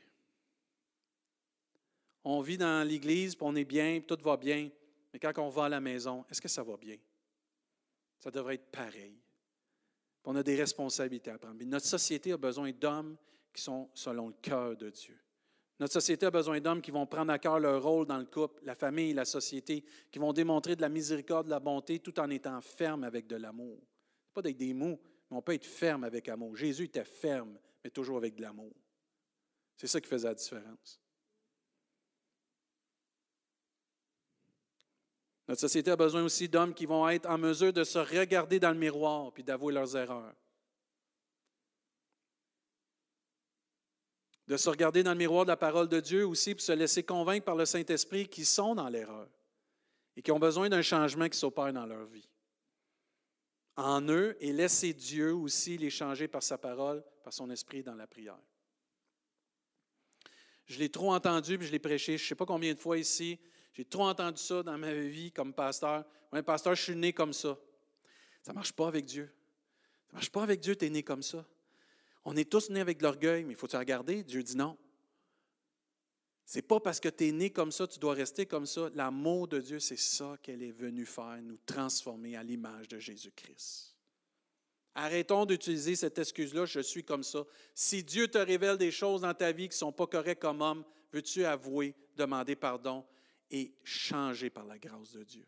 [SPEAKER 1] On vit dans l'Église, puis on est bien, puis tout va bien. Mais quand on va à la maison, est-ce que ça va bien? Ça devrait être pareil. on a des responsabilités à prendre. Mais notre société a besoin d'hommes qui sont selon le cœur de Dieu. Notre société a besoin d'hommes qui vont prendre à cœur leur rôle dans le couple, la famille, la société, qui vont démontrer de la miséricorde, de la bonté, tout en étant ferme avec de l'amour. Pas avec des mots, mais on peut être ferme avec amour. Jésus était ferme, mais toujours avec de l'amour. C'est ça qui faisait la différence. Notre société a besoin aussi d'hommes qui vont être en mesure de se regarder dans le miroir puis d'avouer leurs erreurs. De se regarder dans le miroir de la parole de Dieu aussi, pour se laisser convaincre par le Saint-Esprit qu'ils sont dans l'erreur et qui ont besoin d'un changement qui s'opère dans leur vie. En eux, et laisser Dieu aussi les changer par sa parole, par son esprit dans la prière. Je l'ai trop entendu, puis je l'ai prêché, je ne sais pas combien de fois ici. J'ai trop entendu ça dans ma vie comme pasteur. Oui, pasteur, je suis né comme ça. Ça ne marche pas avec Dieu. Ça ne marche pas avec Dieu, tu es né comme ça. On est tous nés avec de l'orgueil, mais il faut-tu regarder? Dieu dit non. C'est pas parce que tu es né comme ça, tu dois rester comme ça. L'amour de Dieu, c'est ça qu'elle est venue faire, nous transformer à l'image de Jésus-Christ. Arrêtons d'utiliser cette excuse-là, je suis comme ça. Si Dieu te révèle des choses dans ta vie qui ne sont pas correctes comme homme, veux-tu avouer, demander pardon et changer par la grâce de Dieu?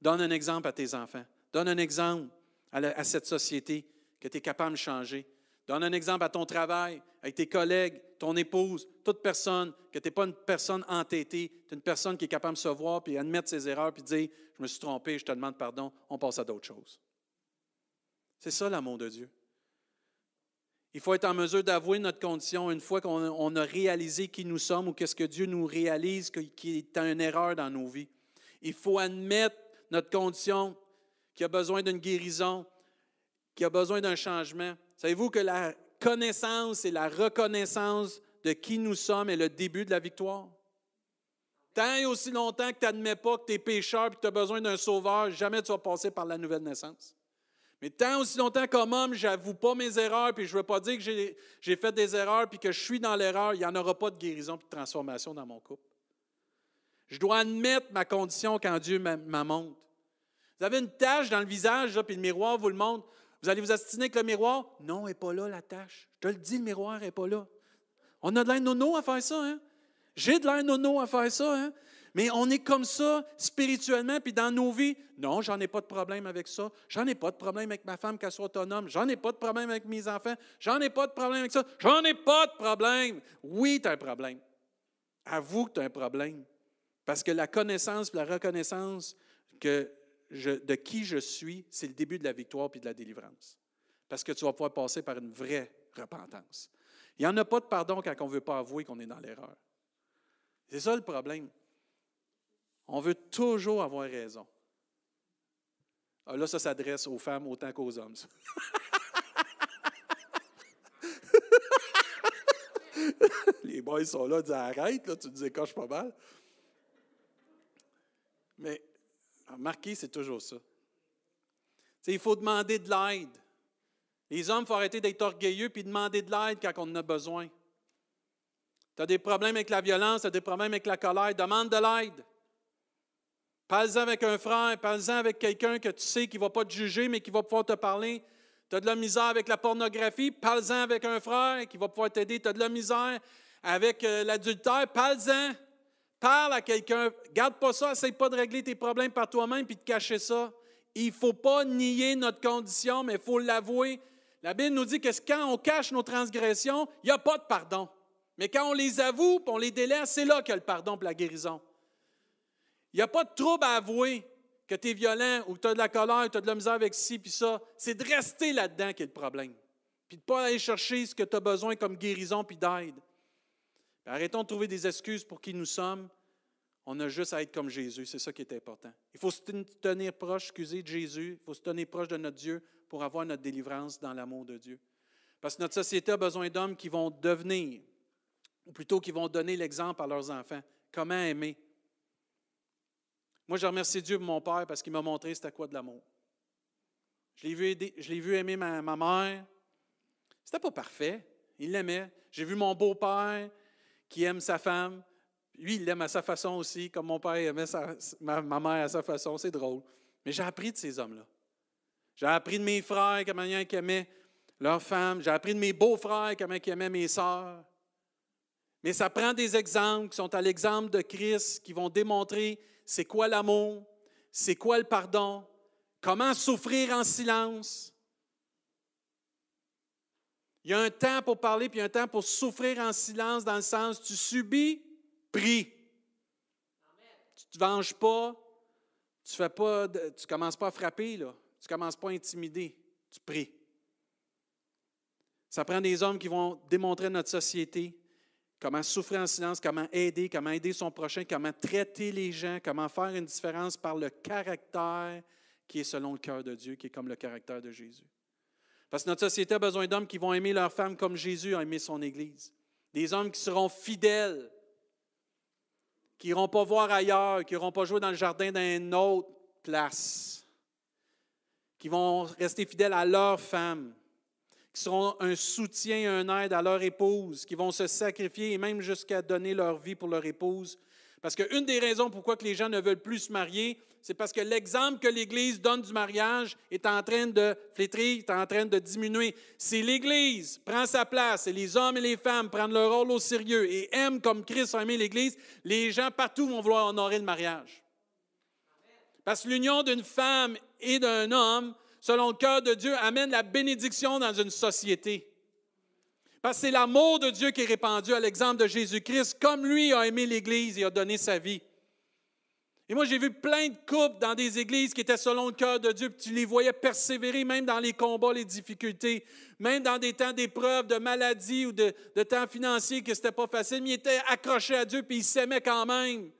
[SPEAKER 1] Donne un exemple à tes enfants. Donne un exemple à, à cette société que tu es capable de changer. Donne un exemple à ton travail, avec tes collègues, ton épouse, toute personne, que tu n'es pas une personne entêtée, tu es une personne qui est capable de se voir, puis admettre ses erreurs, puis dire, je me suis trompé, je te demande pardon, on passe à d'autres choses. C'est ça l'amour de Dieu. Il faut être en mesure d'avouer notre condition une fois qu'on a réalisé qui nous sommes ou qu'est-ce que Dieu nous réalise qui est une erreur dans nos vies. Il faut admettre notre condition, qui a besoin d'une guérison, qui a besoin d'un changement. Savez-vous que la connaissance et la reconnaissance de qui nous sommes est le début de la victoire? Tant et aussi longtemps que tu n'admets pas que tu es pécheur et que tu as besoin d'un sauveur, jamais tu vas passer par la nouvelle naissance. Mais tant aussi longtemps comme homme, j'avoue pas mes erreurs, puis je ne veux pas dire que j'ai fait des erreurs, puis que je suis dans l'erreur, il n'y en aura pas de guérison et de transformation dans mon couple. Je dois admettre ma condition quand Dieu montre. Vous avez une tache dans le visage, puis le miroir vous le montre. Vous allez vous astiner avec le miroir? Non, elle n'est pas là, la tache. Je te le dis, le miroir n'est pas là. On a de l'air nono à faire ça, hein? J'ai de l'air nono à faire ça, hein? Mais on est comme ça spirituellement, puis dans nos vies. Non, j'en ai pas de problème avec ça. J'en ai pas de problème avec ma femme qu'elle soit autonome. J'en ai pas de problème avec mes enfants. J'en ai pas de problème avec ça. J'en ai pas de problème. Oui, tu as un problème. Avoue que tu as un problème. Parce que la connaissance, la reconnaissance que de qui je suis, c'est le début de la victoire puis de la délivrance. Parce que tu vas pouvoir passer par une vraie repentance. Il n'y en a pas de pardon quand on ne veut pas avouer qu'on est dans l'erreur. C'est ça le problème. On veut toujours avoir raison. Ah, là, ça s'adresse aux femmes autant qu'aux hommes. Les boys sont là, disent arrête, là, tu te décoches pas mal. Mais remarquez, c'est toujours ça. il faut demander de l'aide. Les hommes, il faut arrêter d'être orgueilleux puis demander de l'aide quand on en a besoin. Tu as des problèmes avec la violence, tu as des problèmes avec la colère, demande de l'aide. Parle-en avec un frère, parle-en avec quelqu'un que tu sais qui ne va pas te juger, mais qui va pouvoir te parler. Tu as de la misère avec la pornographie, parle-en avec un frère qui va pouvoir t'aider. Tu as de la misère avec euh, l'adultère, parle-en. Parle à quelqu'un. Garde pas ça, essaye pas de régler tes problèmes par toi-même puis de cacher ça. Il ne faut pas nier notre condition, mais il faut l'avouer. La Bible nous dit que quand on cache nos transgressions, il n'y a pas de pardon. Mais quand on les avoue, on les délaisse, c'est là qu'il y a le pardon et la guérison. Il n'y a pas de trouble à avouer que tu es violent ou que tu as de la colère, tu as de la misère avec ci puis ça. C'est de rester là-dedans qui est le problème. Puis de ne pas aller chercher ce que tu as besoin comme guérison puis d'aide. Arrêtons de trouver des excuses pour qui nous sommes. On a juste à être comme Jésus. C'est ça qui est important. Il faut se tenir proche, excusez, de Jésus. Il faut se tenir proche de notre Dieu pour avoir notre délivrance dans l'amour de Dieu. Parce que notre société a besoin d'hommes qui vont devenir, ou plutôt qui vont donner l'exemple à leurs enfants. Comment aimer? Moi, je remercie Dieu pour mon père parce qu'il m'a montré c'était quoi de l'amour. Je l'ai vu aimer ma, ma mère. C'était pas parfait. Il l'aimait. J'ai vu mon beau-père qui aime sa femme. Lui, il l'aime à sa façon aussi, comme mon père aimait ma, ma, mère à sa façon. C'est drôle. Mais j'ai appris de ces hommes-là. J'ai appris de mes frères comment ils aimaient leurs femmes. J'ai appris de mes beaux-frères comment ils aimaient mes sœurs. Mais ça prend des exemples qui sont à l'exemple de Christ, qui vont démontrer c'est quoi l'amour, c'est quoi le pardon, comment souffrir en silence. Il y a un temps pour parler, puis un temps pour souffrir en silence, dans le sens, tu subis, prie. Tu ne te venges pas, tu fais pas, tu commences pas à frapper, là. tu commences pas à intimider, tu pries. Ça prend des hommes qui vont démontrer notre société comment souffrir en silence, comment aider, comment aider son prochain, comment traiter les gens, comment faire une différence par le caractère qui est selon le cœur de Dieu, qui est comme le caractère de Jésus. Parce que notre société a besoin d'hommes qui vont aimer leur femme comme Jésus a aimé son Église. Des hommes qui seront fidèles, qui n'iront pas voir ailleurs, qui n'iront pas jouer dans le jardin d'une autre place, qui vont rester fidèles à leur femme, qui seront un soutien, un aide à leur épouse, qui vont se sacrifier et même jusqu'à donner leur vie pour leur épouse. Parce qu'une des raisons pourquoi que les gens ne veulent plus se marier, c'est parce que l'exemple que l'Église donne du mariage est en train de flétrir, est en train de diminuer. Si l'Église prend sa place et les hommes et les femmes prennent leur rôle au sérieux et aiment comme Christ a aimé l'Église, les gens partout vont vouloir honorer le mariage. Parce que l'union d'une femme et d'un homme selon le cœur de Dieu, amène la bénédiction dans une société. Parce que c'est l'amour de Dieu qui est répandu à l'exemple de Jésus-Christ, comme lui a aimé l'Église et a donné sa vie. Et moi, j'ai vu plein de couples dans des églises qui étaient selon le cœur de Dieu, puis tu les voyais persévérer même dans les combats, les difficultés, même dans des temps d'épreuve, de maladie ou de, temps financier que ce n'était pas facile, mais ils étaient accrochés à Dieu, puis ils s'aimaient quand même.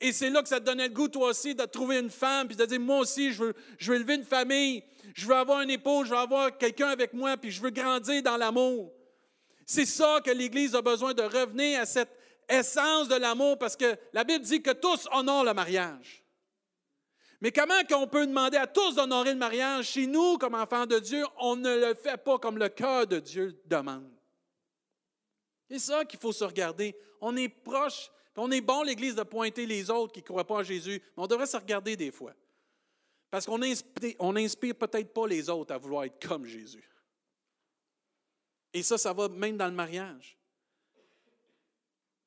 [SPEAKER 1] Et c'est là que ça te donnait le goût, toi aussi, de trouver une femme, puis de dire, moi aussi, je veux, je veux élever une famille, je veux avoir un époux, je veux avoir quelqu'un avec moi, puis je veux grandir dans l'amour. C'est ça que l'Église a besoin de revenir à cette essence de l'amour parce que la Bible dit que tous honorent le mariage. Mais comment qu'on peut demander à tous d'honorer le mariage chez nous, comme enfants de Dieu, on ne le fait pas comme le cœur de Dieu demande? C'est ça qu'il faut se regarder. On est proche, on est bon, l'Église, de pointer les autres qui ne croient pas à Jésus, mais on devrait se regarder des fois. Parce qu'on n'inspire peut-être pas les autres à vouloir être comme Jésus. Et ça, ça va même dans le mariage.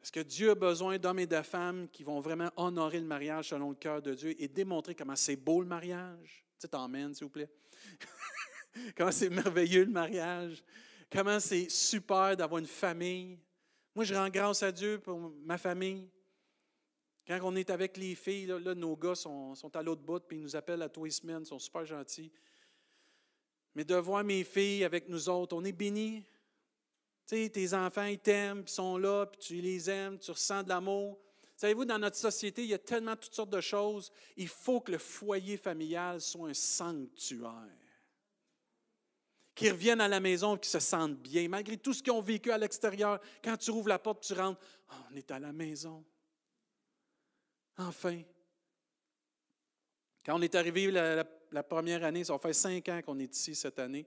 [SPEAKER 1] Parce que Dieu a besoin d'hommes et de femmes qui vont vraiment honorer le mariage selon le cœur de Dieu et démontrer comment c'est beau le mariage? Tu t'emmènes, s'il vous plaît. comment c'est merveilleux le mariage. Comment c'est super d'avoir une famille. Moi, je rends grâce à Dieu pour ma famille. Quand on est avec les filles, là, nos gars sont, sont à l'autre bout, puis ils nous appellent à tous les semaines, ils sont super gentils. Mais de voir mes filles avec nous autres, on est bénis. Sais, tes enfants, ils t'aiment, ils sont là, puis tu les aimes, tu ressens de l'amour. Savez-vous, dans notre société, il y a tellement toutes sortes de choses. Il faut que le foyer familial soit un sanctuaire. Qu'ils reviennent à la maison et qu'ils se sentent bien, malgré tout ce qu'ils ont vécu à l'extérieur. Quand tu ouvres la porte, tu rentres, oh, on est à la maison. Enfin. Quand on est arrivé la, la première année, ça fait cinq ans qu'on est ici cette année.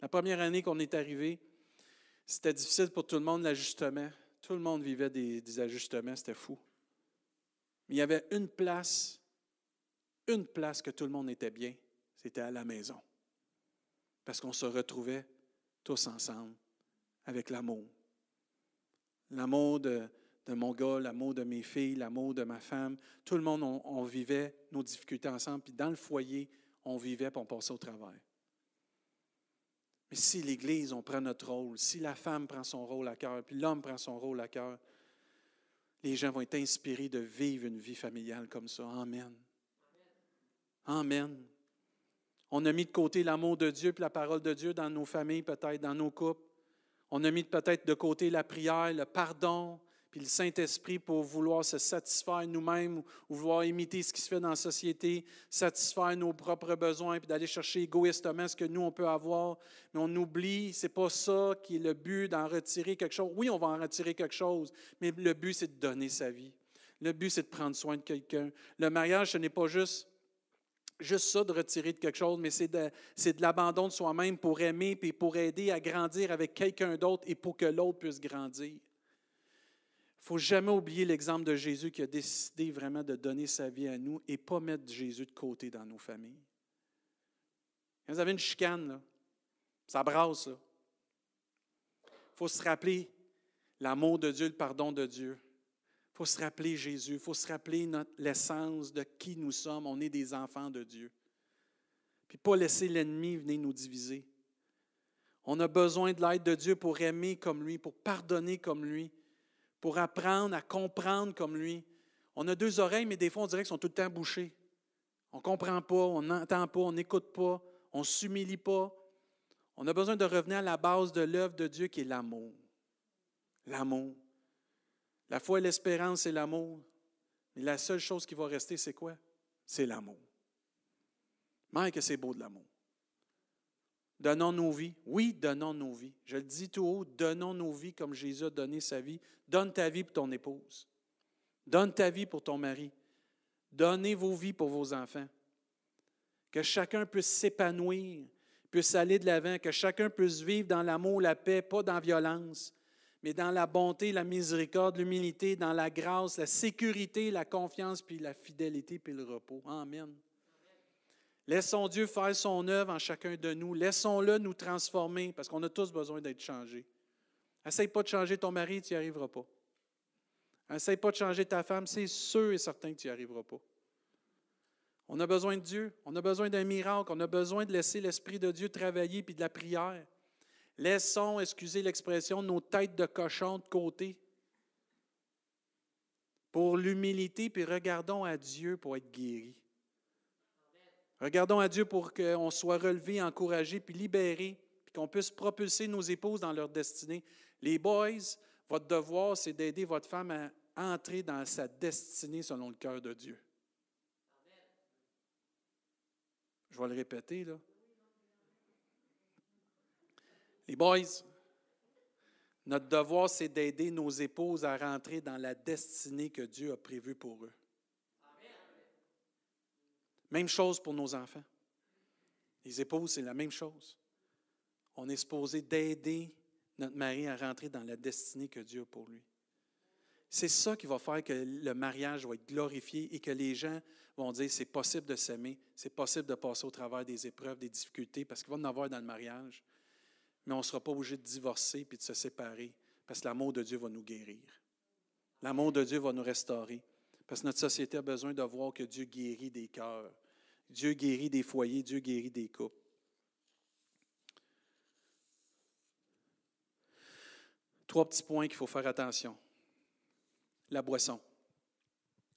[SPEAKER 1] La première année qu'on est arrivé, c'était difficile pour tout le monde, l'ajustement. Tout le monde vivait des, ajustements, c'était fou. Mais il y avait une place, une place que tout le monde était bien, c'était à la maison. Parce qu'on se retrouvait tous ensemble avec l'amour. L'amour de, mon gars, l'amour de mes filles, l'amour de ma femme. Tout le monde, on, vivait nos difficultés ensemble. Puis dans le foyer, on vivait pour on passait au travail. Mais si l'Église, on prend notre rôle, si la femme prend son rôle à cœur, puis l'homme prend son rôle à cœur, les gens vont être inspirés de vivre une vie familiale comme ça. Amen. Amen. On a mis de côté l'amour de Dieu et la parole de Dieu dans nos familles, peut-être dans nos couples. On a mis peut-être de côté la prière, le pardon, puis le Saint-Esprit pour vouloir se satisfaire nous-mêmes ou vouloir imiter ce qui se fait dans la société, satisfaire nos propres besoins, puis d'aller chercher égoïstement ce que nous, on peut avoir. Mais on oublie, c'est pas ça qui est le but d'en retirer quelque chose. Oui, on va en retirer quelque chose, mais le but, c'est de donner sa vie. Le but, c'est de prendre soin de quelqu'un. Le mariage, ce n'est pas juste juste ça de retirer de quelque chose, mais c'est de, de l'abandon de soi-même pour aimer et pour aider à grandir avec quelqu'un d'autre et pour que l'autre puisse grandir. Il ne faut jamais oublier l'exemple de Jésus qui a décidé vraiment de donner sa vie à nous et pas mettre Jésus de côté dans nos familles. Vous avez une chicane, là, ça brasse. Il faut se rappeler l'amour de Dieu, le pardon de Dieu. Il faut se rappeler Jésus. Il faut se rappeler l'essence de qui nous sommes. On est des enfants de Dieu. Puis pas laisser l'ennemi venir nous diviser. On a besoin de l'aide de Dieu pour aimer comme lui, pour pardonner comme lui pour apprendre à comprendre comme lui. On a deux oreilles, mais des fois, on dirait qu'elles sont tout le temps bouchées. On ne comprend pas, on n'entend pas, on n'écoute pas, on ne s'humilie pas. On a besoin de revenir à la base de l'œuvre de Dieu qui est l'amour. L'amour. La foi et l'espérance, c'est l'amour. Mais la seule chose qui va rester, c'est quoi? C'est l'amour. Mais que c'est beau de l'amour. Donnons nos vies. Oui, donnons nos vies. Je le dis tout haut, donnons nos vies comme Jésus a donné sa vie. Donne ta vie pour ton épouse. Donne ta vie pour ton mari. Donnez vos vies pour vos enfants. Que chacun puisse s'épanouir, puisse aller de l'avant, que chacun puisse vivre dans l'amour, la paix, pas dans la violence, mais dans la bonté, la miséricorde, l'humilité, dans la grâce, la sécurité, la confiance, puis la fidélité, puis le repos. Amen. Laissons Dieu faire son œuvre en chacun de nous. Laissons-le nous transformer parce qu'on a tous besoin d'être changés. Essaye pas de changer ton mari, tu n'y arriveras pas. Essaye pas de changer ta femme, c'est sûr et certain que tu n'y arriveras pas. On a besoin de Dieu, on a besoin d'un miracle, on a besoin de laisser l'Esprit de Dieu travailler puis de la prière. Laissons, excusez l'expression, nos têtes de cochon de côté pour l'humilité, puis regardons à Dieu pour être guéris. Regardons à Dieu pour qu'on soit relevé, encouragé, puis libéré, puis qu'on puisse propulser nos épouses dans leur destinée. Les boys, votre devoir, c'est d'aider votre femme à entrer dans sa destinée selon le cœur de Dieu. Je vais le répéter, là. Les boys, Notre devoir, c'est d'aider nos épouses à rentrer dans la destinée que Dieu a prévue pour eux. Même chose pour nos enfants. Les épouses, c'est la même chose. On est supposé d'aider notre mari à rentrer dans la destinée que Dieu a pour lui. C'est ça qui va faire que le mariage va être glorifié et que les gens vont dire c'est possible de s'aimer, c'est possible de passer au travers des épreuves, des difficultés, parce qu'il va en avoir dans le mariage. Mais on ne sera pas obligé de divorcer puis de se séparer, parce que l'amour de Dieu va nous guérir. L'amour de Dieu va nous restaurer. Parce que notre société a besoin de voir que Dieu guérit des cœurs. Dieu guérit des foyers, Dieu guérit des couples. Trois petits points qu'il faut faire attention la boisson.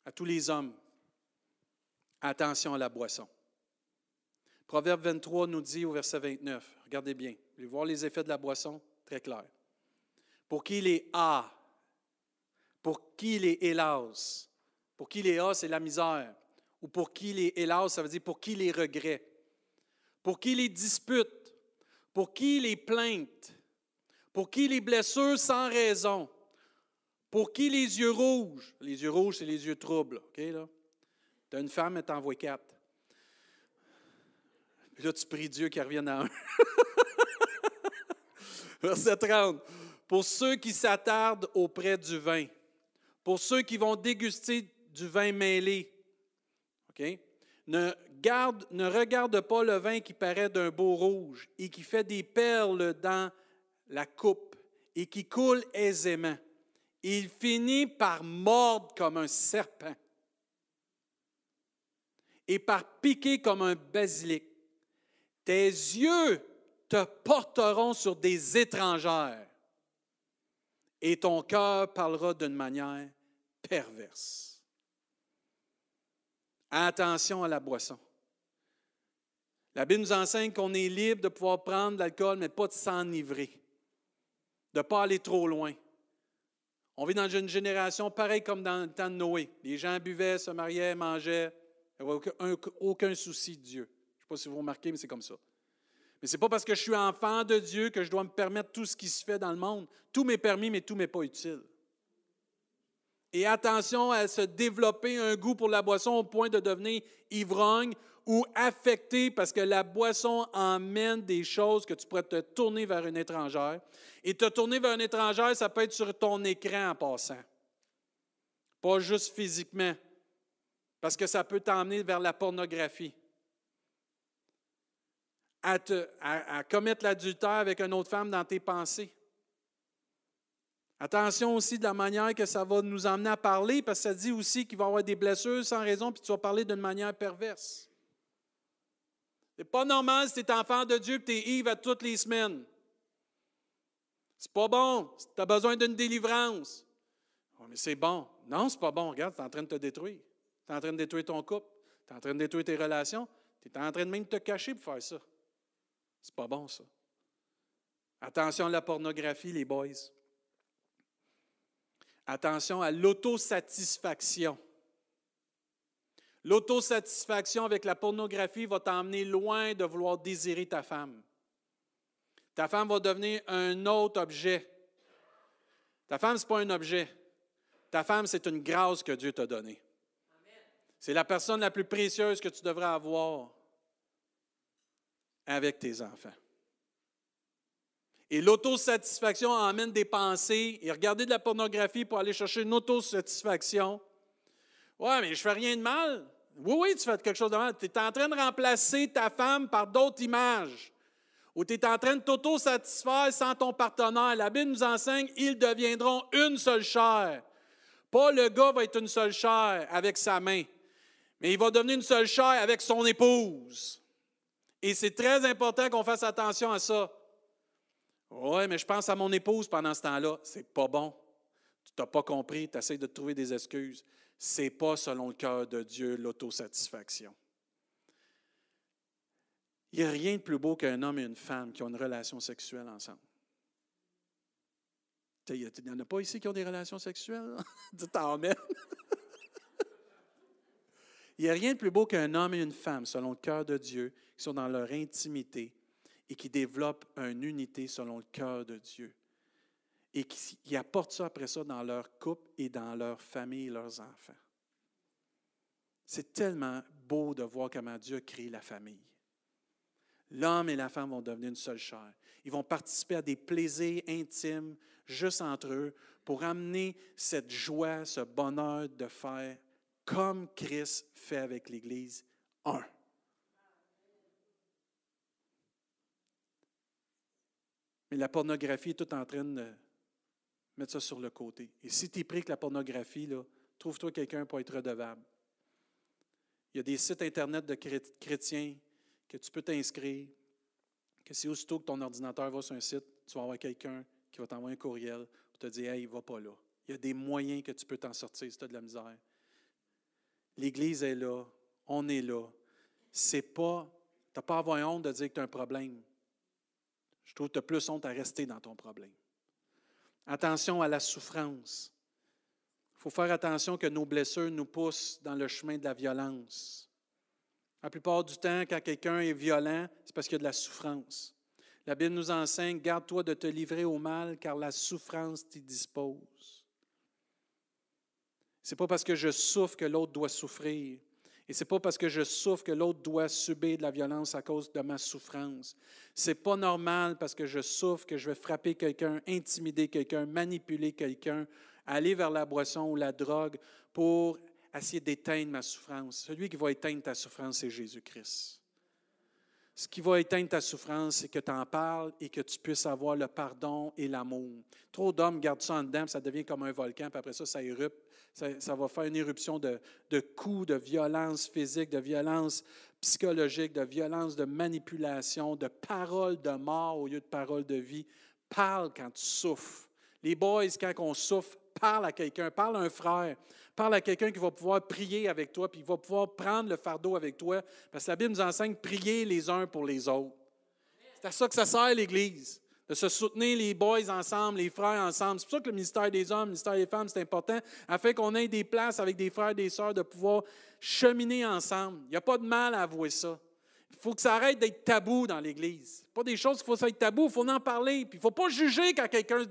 [SPEAKER 1] À tous les hommes, attention à la boisson. Proverbe 23 nous dit au verset 29, regardez bien, vous voulez voir les effets de la boisson? Très clair. Pour qui les a, pour qui les hélas, pour qui les a, c'est la misère, ou pour qui les hélas, ça veut dire pour qui les regrets, pour qui les disputes, pour qui les plaintes, pour qui les blessures sans raison, pour qui les yeux rouges? Les yeux rouges, c'est les yeux troubles. OK, là? Tu as une femme, elle t'envoie quatre. Puis là, tu pries Dieu qu'il revienne à un. Verset 30. Pour ceux qui s'attardent auprès du vin, pour ceux qui vont déguster du vin mêlé, Ne regarde pas le vin qui paraît d'un beau rouge et qui fait des perles dans la coupe et qui coule aisément il finit par mordre comme un serpent et par piquer comme un basilic. Tes yeux te porteront sur des étrangères et ton cœur parlera d'une manière perverse. Attention à la boisson. La Bible nous enseigne qu'on est libre de pouvoir prendre de l'alcool, mais pas de s'enivrer, de ne pas aller trop loin. On vit dans une génération pareille comme dans le temps de Noé. Les gens buvaient, se mariaient, mangeaient. Il n'y avait aucun, souci de Dieu. Je ne sais pas si vous remarquez, mais c'est comme ça. Mais ce n'est pas parce que je suis enfant de Dieu que je dois me permettre tout ce qui se fait dans le monde. Tout m'est permis, mais tout m'est pas utile. Et attention à se développer un goût pour la boisson au point de devenir ivrogne ou affecté parce que la boisson emmène des choses que tu pourrais te tourner vers une étrangère. Et te tourner vers une étrangère, ça peut être sur ton écran en passant. Pas juste physiquement. Parce que ça peut t'emmener vers la pornographie. À, à commettre l'adultère avec une autre femme dans tes pensées. Attention aussi de la manière que ça va nous emmener à parler, parce que ça dit aussi qu'il va y avoir des blessures sans raison, puis tu vas parler d'une manière perverse. C'est pas normal si tu es enfant de Dieu et tu es Yves à toutes les semaines. C'est pas bon. Tu as besoin d'une délivrance. Oh, mais c'est bon. Non, c'est pas bon. Regarde, tu es en train de te détruire. Tu es en train de détruire ton couple. Tu es en train de détruire tes relations. Tu es en train de même te cacher pour faire ça. C'est pas bon, ça. Attention à la pornographie, les boys. Attention à l'autosatisfaction. L'autosatisfaction avec la pornographie va t'emmener loin de vouloir désirer ta femme. Ta femme va devenir un autre objet. Ta femme, ce n'est pas un objet. Ta femme, c'est une grâce que Dieu t'a donnée. C'est la personne la plus précieuse que tu devrais avoir avec tes enfants. Et l'autosatisfaction emmène des pensées. Et regarder de la pornographie pour aller chercher une autosatisfaction. Ouais, mais je fais rien de mal. Oui, oui, tu fais quelque chose de mal. Tu es en train de remplacer ta femme par d'autres images. Ou tu es en train de t'auto-satisfaire sans ton partenaire. La Bible nous enseigne ils deviendront une seule chair. Pas le gars va être une seule chair avec sa main, mais il va devenir une seule chair avec son épouse. Et c'est très important qu'on fasse attention à ça. Oui, mais je pense à mon épouse pendant ce temps-là. C'est pas bon. Tu n'as pas compris, tu essaies de trouver des excuses n'est pas selon le cœur de Dieu l'autosatisfaction. Il n'y a rien de plus beau qu'un homme et une femme qui ont une relation sexuelle ensemble. Il n'y en a pas ici qui ont des relations sexuelles? T'emmènes. Il n'y a rien de plus beau qu'un homme et une femme, selon le cœur de Dieu, qui sont dans leur intimité et qui développent une unité selon le cœur de Dieu et qui apportent ça après ça dans leur couple et dans leur famille, leurs enfants. C'est tellement beau de voir comment Dieu a créé la famille. L'homme et la femme vont devenir une seule chair. Ils vont participer à des plaisirs intimes juste entre eux pour amener cette joie, ce bonheur de faire comme Christ fait avec l'Église, un. La pornographie est tout en train de mettre ça sur le côté. Et si tu es pris que la pornographie, trouve-toi quelqu'un pour être redevable. Il y a des sites Internet de chrétiens que tu peux t'inscrire, que si aussitôt que ton ordinateur va sur un site, tu vas avoir quelqu'un qui va t'envoyer un courriel pour te dire Hey, va pas là. Il y a des moyens que tu peux t'en sortir si tu as de la misère. L'Église est là, on est là. C'est pas, tu n'as pas à avoir honte de dire que tu as un problème. Je trouve que tu plus honte à rester dans ton problème. Attention à la souffrance. Il faut faire attention que nos blessures nous poussent dans le chemin de la violence. La plupart du temps, quand quelqu'un est violent, c'est parce qu'il y a de la souffrance. La Bible nous enseigne, garde-toi de te livrer au mal, car la souffrance t'y dispose. C'est pas parce que je souffre que l'autre doit souffrir. Et c'est pas parce que je souffre que l'autre doit subir de la violence à cause de ma souffrance. C'est pas normal parce que je souffre que je vais frapper quelqu'un, intimider quelqu'un, manipuler quelqu'un, aller vers la boisson ou la drogue pour essayer d'éteindre ma souffrance. Celui qui va éteindre ta souffrance, c'est Jésus-Christ. Ce qui va éteindre ta souffrance, c'est que tu en parles et que tu puisses avoir le pardon et l'amour. Trop d'hommes gardent ça en dedans, ça devient comme un volcan, puis après ça, ça érupte. Ça, va faire une éruption de, de coups, de violence physique, de violence psychologique, de violence de manipulation, de paroles de mort au lieu de paroles de vie. Parle quand tu souffres. Les boys, quand on souffre, parle à quelqu'un, parle à un frère, parle à quelqu'un qui va pouvoir prier avec toi, puis il va pouvoir prendre le fardeau avec toi, parce que la Bible nous enseigne prier les uns pour les autres. C'est à ça que ça sert l'Église, de se soutenir les boys ensemble, les frères ensemble. C'est pour ça que le ministère des hommes, le ministère des femmes, c'est important, afin qu'on ait des places avec des frères et des sœurs, de pouvoir cheminer ensemble. Il n'y a pas de mal à avouer ça. Il faut que ça arrête d'être tabou dans l'Église. Pas des choses qu'il faut être tabou, il faut en parler. Puis il ne faut pas juger quand quelqu'un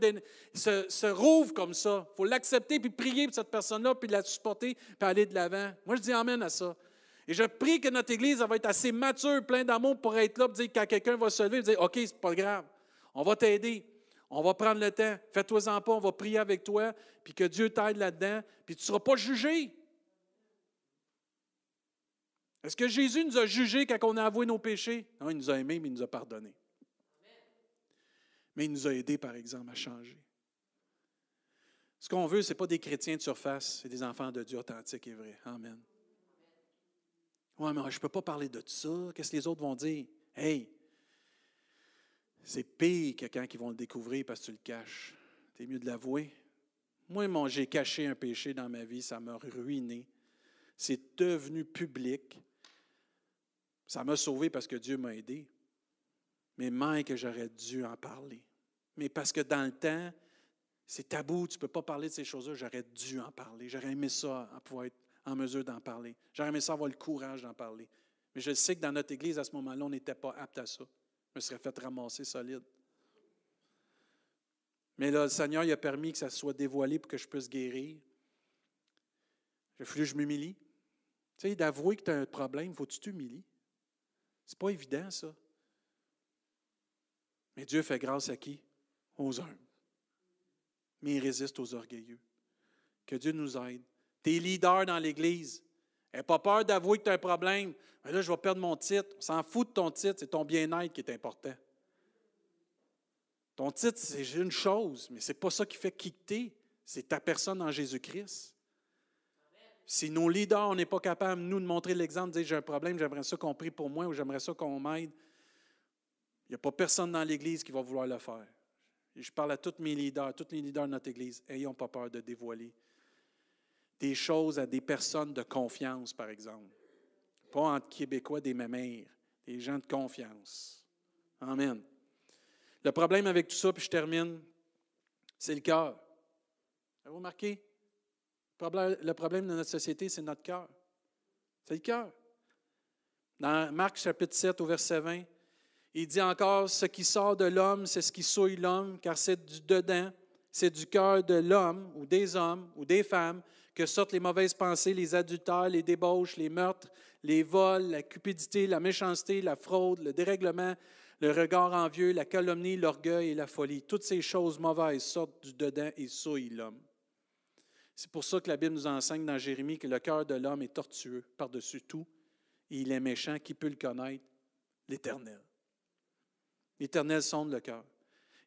[SPEAKER 1] se, rouvre comme ça. Il faut l'accepter, puis prier pour cette personne-là, puis la supporter, puis aller de l'avant. Moi, je dis amène à ça. Et je prie que notre Église va être assez mature, plein d'amour pour être là, pour dire quand quelqu'un va se lever, dire OK, c'est pas grave, on va t'aider. On va prendre le temps. Fais-toi-en pas, on va prier avec toi, puis que Dieu t'aide là-dedans, puis tu ne seras pas jugé. Est-ce que Jésus nous a jugés quand on a avoué nos péchés? Non, il nous a aimés, mais il nous a pardonnés. Mais il nous a aidés, par exemple, à changer. Ce qu'on veut, ce n'est pas des chrétiens de surface, c'est des enfants de Dieu authentiques et vrais. Amen. Oui, mais je ne peux pas parler de ça. Qu'est-ce que les autres vont dire? Hey, c'est pire que quand ils vont le découvrir parce que tu le caches. C'est mieux de l'avouer. Moi, j'ai caché un péché dans ma vie, ça m'a ruiné. C'est devenu public. Ça m'a sauvé parce que Dieu m'a aidé. Mais même que j'aurais dû en parler. Mais parce que dans le temps, c'est tabou, tu ne peux pas parler de ces choses-là, j'aurais dû en parler. J'aurais aimé ça, pouvoir être en mesure d'en parler. J'aurais aimé ça avoir le courage d'en parler. Mais je sais que dans notre Église, à ce moment-là, on n'était pas apte à ça. Je me serais fait ramasser solide. Mais là, le Seigneur il a permis que ça soit dévoilé pour que je puisse guérir. Je fallu que je m'humilie. Tu sais, d'avouer que tu as un problème, faut que tu t'humilies. C'est pas évident, ça. Mais Dieu fait grâce à qui? Aux humbles. Mais il résiste aux orgueilleux. Que Dieu nous aide. Tu es leader dans l'Église. N'aie pas peur d'avouer que tu as un problème. Mais là, je vais perdre mon titre. On s'en fout de ton titre, c'est ton bien-être qui est important. Ton titre, c'est une chose, mais ce n'est pas ça qui fait quitter. C'est ta personne en Jésus-Christ. Si nos leaders, n'est pas capable, nous, de montrer l'exemple, de dire j'ai un problème, j'aimerais ça qu'on prie pour moi ou j'aimerais ça qu'on m'aide, il n'y a pas personne dans l'Église qui va vouloir le faire. Je parle à tous mes leaders, tous les leaders de notre Église, ayons pas peur de dévoiler des choses à des personnes de confiance, par exemple. Pas entre Québécois, des mémères, des gens de confiance. Amen. Le problème avec tout ça, puis je termine, c'est le cœur. Avez-vous remarqué? Le problème de notre société, c'est notre cœur. C'est le cœur. Dans Marc chapitre 7 au verset 20, il dit encore, ce qui sort de l'homme, c'est ce qui souille l'homme, car c'est du dedans, c'est du cœur de l'homme ou des hommes ou des femmes que sortent les mauvaises pensées, les adultères, les débauches, les meurtres, les vols, la cupidité, la méchanceté, la fraude, le dérèglement, le regard envieux, la calomnie, l'orgueil et la folie. Toutes ces choses mauvaises sortent du dedans et souillent l'homme. C'est pour ça que la Bible nous enseigne dans Jérémie que le cœur de l'homme est tortueux par-dessus tout et il est méchant. Qui peut le connaître? L'Éternel. L'Éternel sonde le cœur.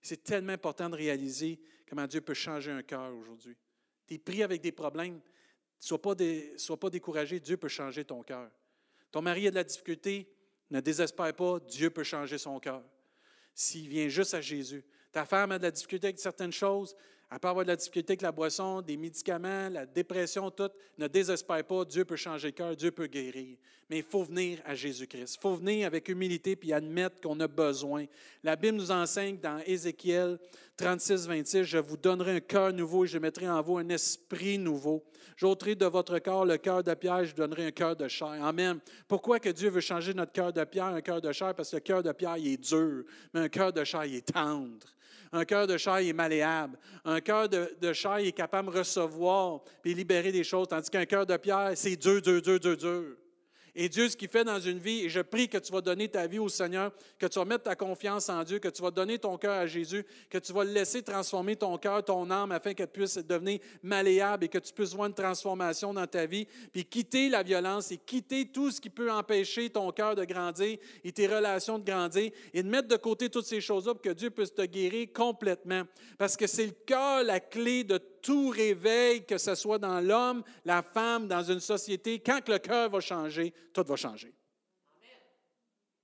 [SPEAKER 1] C'est tellement important de réaliser comment Dieu peut changer un cœur aujourd'hui. Tu es pris avec des problèmes, ne sois pas, sois pas découragé, Dieu peut changer ton cœur. Ton mari a de la difficulté, ne désespère pas, Dieu peut changer son cœur. S'il vient juste à Jésus. Ta femme a de la difficulté avec certaines choses, à part avoir de la difficulté avec la boisson, des médicaments, la dépression, tout, ne désespère pas, Dieu peut changer le cœur, Dieu peut guérir. Mais il faut venir à Jésus-Christ. Il faut venir avec humilité puis admettre qu'on a besoin. La Bible nous enseigne dans Ézéchiel 36, 26, Je vous donnerai un cœur nouveau et je mettrai en vous un esprit nouveau. J'ôterai de votre corps le cœur de pierre, je donnerai un cœur de chair. Amen. Pourquoi que Dieu veut changer notre cœur de pierre, un cœur de chair? Parce que le cœur de pierre, il est dur, mais un cœur de chair, il est tendre. Un cœur de chair est malléable. Un cœur de, de chair est capable de recevoir et libérer des choses, tandis qu'un cœur de pierre, c'est dur, dur, dur, dur, dur. Et Dieu, ce qu'il fait dans une vie, et je prie que tu vas donner ta vie au Seigneur, que tu vas mettre ta confiance en Dieu, que tu vas donner ton cœur à Jésus, que tu vas le laisser transformer ton cœur, ton âme, afin qu'elle puisse devenir malléable et que tu puisses voir une transformation dans ta vie, puis quitter la violence et quitter tout ce qui peut empêcher ton cœur de grandir et tes relations de grandir et de mettre de côté toutes ces choses-là pour que Dieu puisse te guérir complètement. Parce que c'est le cœur la clé de tout réveil, que ce soit dans l'homme, la femme, dans une société, quand le cœur va changer, tout va changer.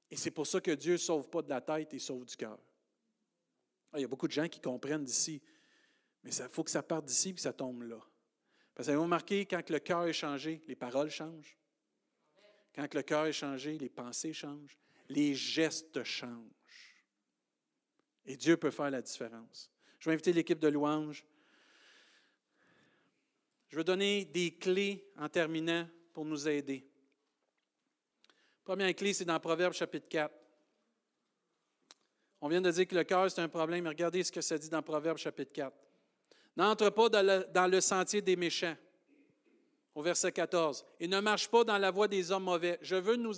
[SPEAKER 1] Et c'est pour ça que Dieu ne sauve pas de la tête, il sauve du cœur. Ah, il y a beaucoup de gens qui comprennent d'ici, mais il faut que ça parte d'ici et que ça tombe là. Parce que vous remarquez, quand le cœur est changé, les paroles changent. Quand le cœur est changé, les pensées changent. Les gestes changent. Et Dieu peut faire la différence. Je vais inviter l'équipe de louanges je veux donner des clés en terminant pour nous aider. première clé, c'est dans Proverbe chapitre 4. On vient de dire que le cœur, c'est un problème, mais regardez ce que ça dit dans Proverbe chapitre 4. N'entre pas dans le, sentier des méchants, au verset 14, et ne marche pas dans la voie des hommes mauvais. Je veux nous,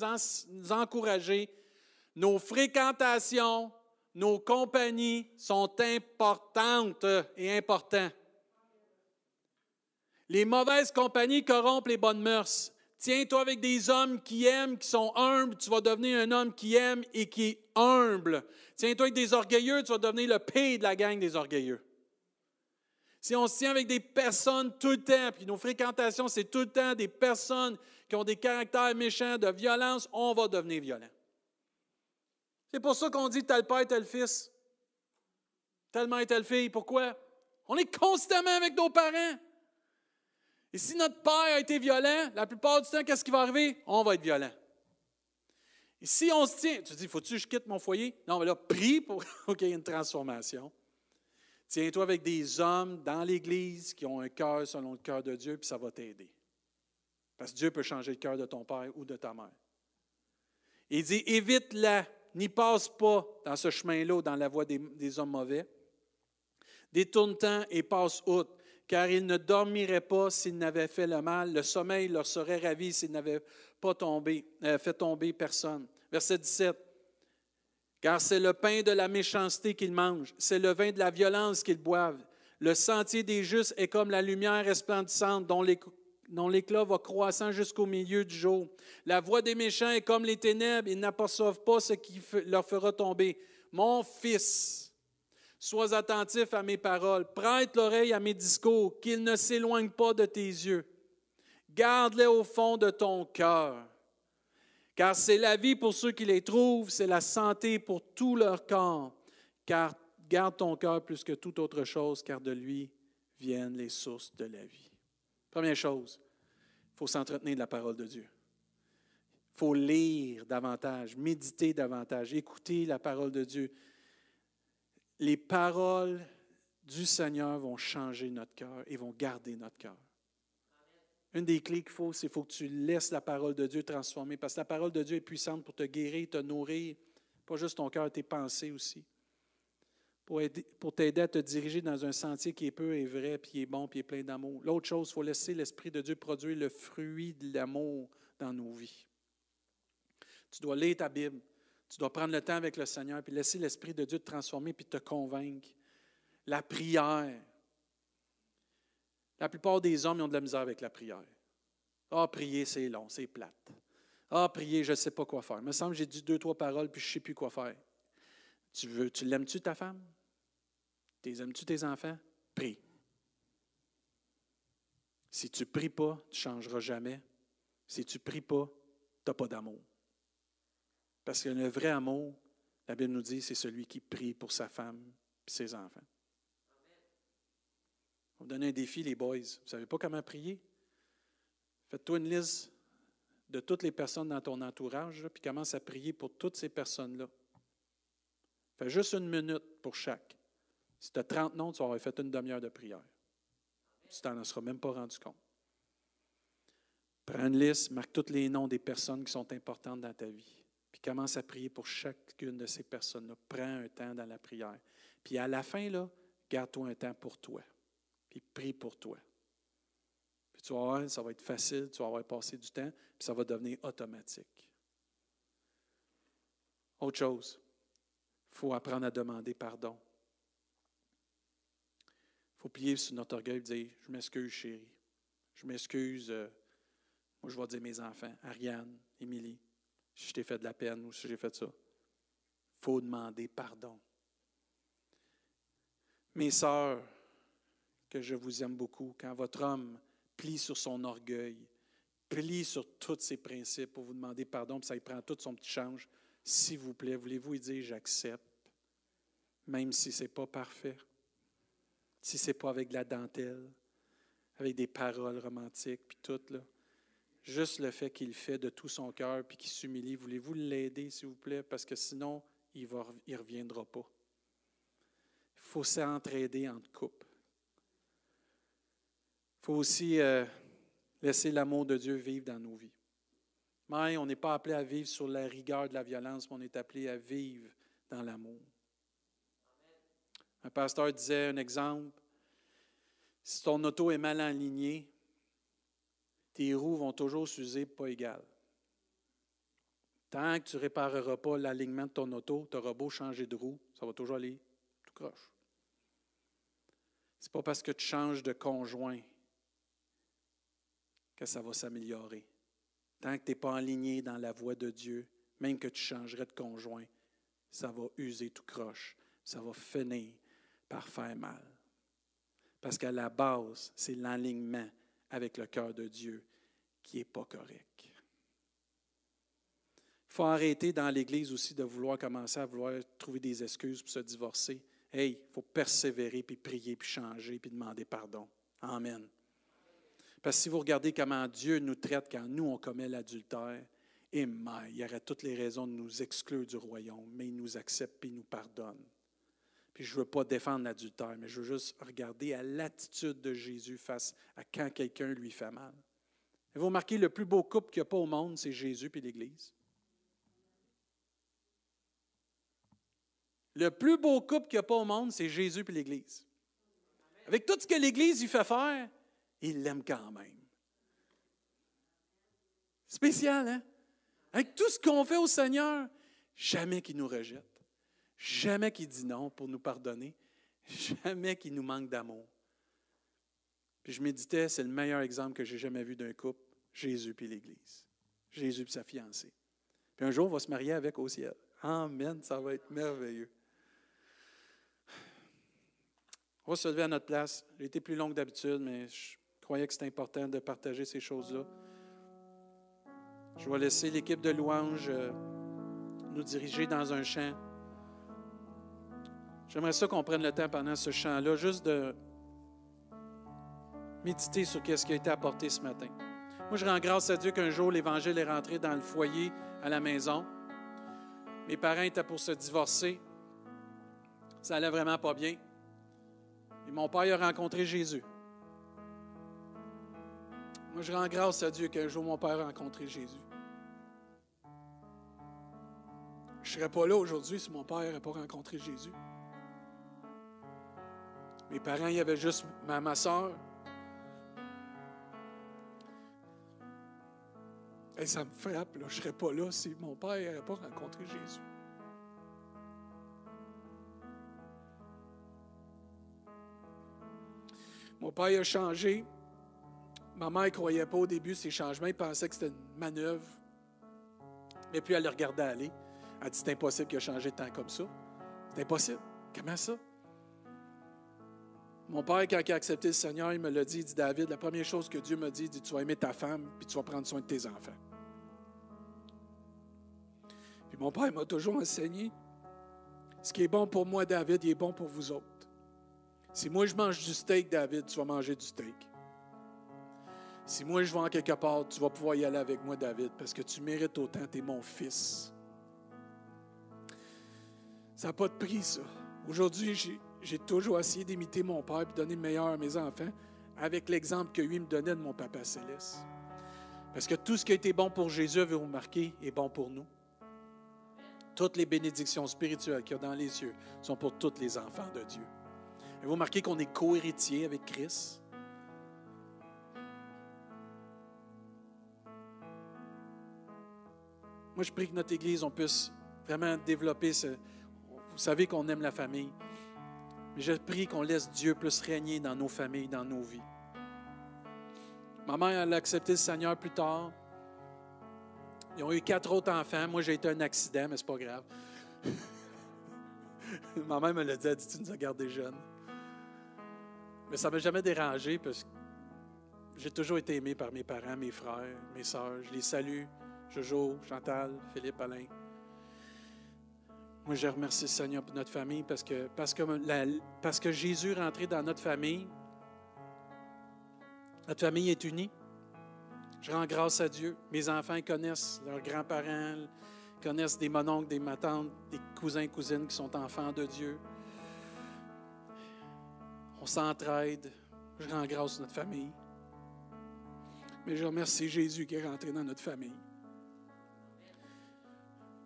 [SPEAKER 1] nous encourager. Nos fréquentations, nos compagnies sont importantes et importantes. Les mauvaises compagnies corrompent les bonnes mœurs. Tiens-toi avec des hommes qui aiment, qui sont humbles, tu vas devenir un homme qui aime et qui est humble. Tiens-toi avec des orgueilleux, tu vas devenir le pays de la gang des orgueilleux. Si on se tient avec des personnes tout le temps, puis nos fréquentations, c'est tout le temps des personnes qui ont des caractères méchants, de violence, on va devenir violent. C'est pour ça qu'on dit tel père, tel fils, tellement et telle fille. Pourquoi? On est constamment avec nos parents. Et si notre père a été violent, la plupart du temps, qu'est-ce qui va arriver? On va être violent. Et si on se tient, tu te dis, faut-tu que je quitte mon foyer? Non, mais là, prie pour qu'il y ait une transformation. Tiens-toi avec des hommes dans l'Église qui ont un cœur selon le cœur de Dieu, puis ça va t'aider. Parce que Dieu peut changer le cœur de ton père ou de ta mère. Il dit, évite-la, n'y passe pas dans ce chemin-là, dans la voie des, hommes mauvais. Détourne-t'en et passe outre car ils ne dormiraient pas s'ils n'avaient fait le mal. Le sommeil leur serait ravi s'ils n'avaient pas tombé, euh, fait tomber personne. Verset 17. Car c'est le pain de la méchanceté qu'ils mangent, c'est le vin de la violence qu'ils boivent. Le sentier des justes est comme la lumière resplendissante dont l'éclat va croissant jusqu'au milieu du jour. La voix des méchants est comme les ténèbres, ils n'aperçoivent pas ce qui leur fera tomber. Mon fils, Sois attentif à mes paroles. Prête l'oreille à mes discours, qu'ils ne s'éloignent pas de tes yeux. Garde-les au fond de ton cœur. Car c'est la vie pour ceux qui les trouvent, c'est la santé pour tout leur corps. Car garde ton cœur plus que toute autre chose, car de lui viennent les sources de la vie. Première chose, il faut s'entretenir de la parole de Dieu. Il faut lire davantage, méditer davantage, écouter la parole de Dieu les paroles du Seigneur vont changer notre cœur et vont garder notre cœur. Une des clés qu'il faut, c'est qu'il faut que tu laisses la parole de Dieu transformer, parce que la parole de Dieu est puissante pour te guérir, te nourrir, pas juste ton cœur, tes pensées aussi. pour, pour t'aider à te diriger dans un sentier qui est peu et vrai, puis qui est bon, puis est plein d'amour. L'autre chose, il faut laisser l'Esprit de Dieu produire le fruit de l'amour dans nos vies. Tu dois lire ta Bible. Tu dois prendre le temps avec le Seigneur, puis laisser l'Esprit de Dieu te transformer, puis te convaincre. La prière. La plupart des hommes ont de la misère avec la prière. Ah, prier, c'est long, c'est plate. Ah, prier, je ne sais pas quoi faire. Il me semble que j'ai dit deux, trois paroles, puis je ne sais plus quoi faire. Tu veux, tu l'aimes-tu ta femme? Tu aimes-tu tes enfants? Prie. Si tu pries pas, tu ne changeras jamais. Si tu pries pas, tu n'as pas d'amour. Parce que le vrai amour, la Bible nous dit, c'est celui qui prie pour sa femme et ses enfants. On vous donner un défi, les boys. Vous ne savez pas comment prier? Faites-toi une liste de toutes les personnes dans ton entourage, puis commence à prier pour toutes ces personnes-là. Fais juste une minute pour chaque. Si tu as 30 noms, tu aurais fait une demi-heure de prière. Tu t'en seras même pas rendu compte. Prends une liste, marque tous les noms des personnes qui sont importantes dans ta vie. Puis commence à prier pour chacune de ces personnes-là. Prends un temps dans la prière. Puis à la fin, là, garde-toi un temps pour toi. Puis prie pour toi. Puis tu vas voir, ça va être facile, tu vas avoir passé du temps, puis ça va devenir automatique. Autre chose, il faut apprendre à demander pardon. Il faut plier sur notre orgueil et dire Je m'excuse, chérie. Je m'excuse, euh, moi je vais dire mes enfants, Ariane, Émilie, si je t'ai fait de la peine ou si j'ai fait ça. Il faut demander pardon. Mes sœurs, que je vous aime beaucoup, quand votre homme plie sur son orgueil, plie sur tous ses principes pour vous demander pardon, puis ça y prend tout son petit change, s'il vous plaît, voulez-vous lui dire j'accepte, même si ce n'est pas parfait, si ce n'est pas avec de la dentelle, avec des paroles romantiques, puis tout, là. Juste le fait qu'il fait de tout son cœur, puis qu'il s'humilie, voulez-vous l'aider, s'il vous plaît, parce que sinon, il ne reviendra pas. Il faut s'entraider entre couples. Il faut aussi euh, laisser l'amour de Dieu vivre dans nos vies. Mais on n'est pas appelé à vivre sur la rigueur de la violence, mais on est appelé à vivre dans l'amour. Un pasteur disait un exemple, si ton auto est mal alignée, tes roues vont toujours s'user pas égales. Tant que tu ne répareras pas l'alignement de ton auto, tu auras beau changer de roue, ça va toujours aller tout croche. Ce n'est pas parce que tu changes de conjoint que ça va s'améliorer. Tant que tu n'es pas aligné dans la voie de Dieu, même que tu changerais de conjoint, ça va user tout croche. Ça va finir par faire mal. Parce qu'à la base, c'est l'alignement avec le cœur de Dieu qui n'est pas correct. Il faut arrêter dans l'Église aussi de vouloir commencer à vouloir trouver des excuses pour se divorcer. Hey, il faut persévérer, puis prier, puis changer, puis demander pardon. Amen. Parce que si vous regardez comment Dieu nous traite quand nous, on commet l'adultère, eh, il y aurait toutes les raisons de nous exclure du royaume, mais il nous accepte et il nous pardonne. Puis je ne veux pas défendre l'adultère, mais je veux juste regarder à l'attitude de Jésus face à quand quelqu'un lui fait mal. Vous remarquez, le plus beau couple qu'il n'y a pas au monde, c'est Jésus et l'Église? Le plus beau couple qu'il n'y a pas au monde, c'est Jésus et l'Église. Avec tout ce que l'Église lui fait faire, il l'aime quand même. Spécial, hein? Avec tout ce qu'on fait au Seigneur, jamais qu'il nous rejette. Jamais qu'il dit non pour nous pardonner. Jamais qu'il nous manque d'amour. Puis je méditais, c'est le meilleur exemple que j'ai jamais vu d'un couple, Jésus puis l'Église. Jésus puis sa fiancée. Puis un jour, on va se marier avec au ciel. Amen, ça va être merveilleux. On va se lever à notre place. J'ai été plus long que d'habitude, mais je croyais que c'était important de partager ces choses-là. Je vais laisser l'équipe de louanges euh, nous diriger dans un chant. J'aimerais ça qu'on prenne le temps pendant ce chant-là, juste de méditer sur ce qui a été apporté ce matin. Moi, je rends grâce à Dieu qu'un jour, l'Évangile est rentré dans le foyer à la maison. Mes parents étaient pour se divorcer. Ça allait vraiment pas bien. Et mon père a rencontré Jésus. Moi, je rends grâce à Dieu qu'un jour, mon père a rencontré Jésus. Je ne serais pas là aujourd'hui si mon père n'avait pas rencontré Jésus. Mes parents, il y avait juste ma, ma soeur. Et ça me frappe, là. je ne serais pas là si mon père n'avait pas rencontré Jésus. Mon père a changé. Ma mère ne croyait pas au début ces changements. Il pensait que c'était une manœuvre. Mais puis elle le regardait aller. Elle dit C'est impossible qu'il a changé de temps comme ça. C'est impossible. Comment ça? Mon père, quand il a accepté le Seigneur, il me l'a dit, il dit David, la première chose que Dieu m'a dit, il dit Tu vas aimer ta femme, puis tu vas prendre soin de tes enfants. Puis mon père m'a toujours enseigné ce qui est bon pour moi, David, il est bon pour vous autres. Si moi je mange du steak, David, tu vas manger du steak. Si moi je vais en quelque part, tu vas pouvoir y aller avec moi, David, parce que tu mérites autant, tu es mon fils. Ça n'a pas de prix, ça. Aujourd'hui, j'ai toujours essayé d'imiter mon père et de donner le meilleur à mes enfants avec l'exemple que lui me donnait de mon papa céleste. Parce que tout ce qui a été bon pour Jésus, vous remarquer, est bon pour nous. Toutes les bénédictions spirituelles qu'il y a dans les cieux sont pour tous les enfants de Dieu. Vous remarquez qu'on est co-héritier avec Christ? Moi, je prie que notre Église, on puisse vraiment développer ce. Vous savez qu'on aime la famille. Mais je prie qu'on laisse Dieu plus régner dans nos familles, dans nos vies. Ma mère, a accepté le Seigneur plus tard. Ils ont eu quatre autres enfants. Moi, j'ai été un accident, mais c'est pas grave. Ma mère me l'a dit, elle dit, tu nous as gardés jeunes. Mais ça ne m'a jamais dérangé parce que j'ai toujours été aimé par mes parents, mes frères, mes sœurs. Je les salue. Jojo, Chantal, Philippe, Alain. Moi, je remercie le Seigneur pour notre famille parce que, parce que, parce que Jésus est rentré dans notre famille. Notre famille est unie. Je rends grâce à Dieu. Mes enfants connaissent leurs grands-parents, connaissent des mononcles, des matantes, des cousins, cousines qui sont enfants de Dieu. On s'entraide. Je rends grâce à notre famille. Mais je remercie Jésus qui est rentré dans notre famille.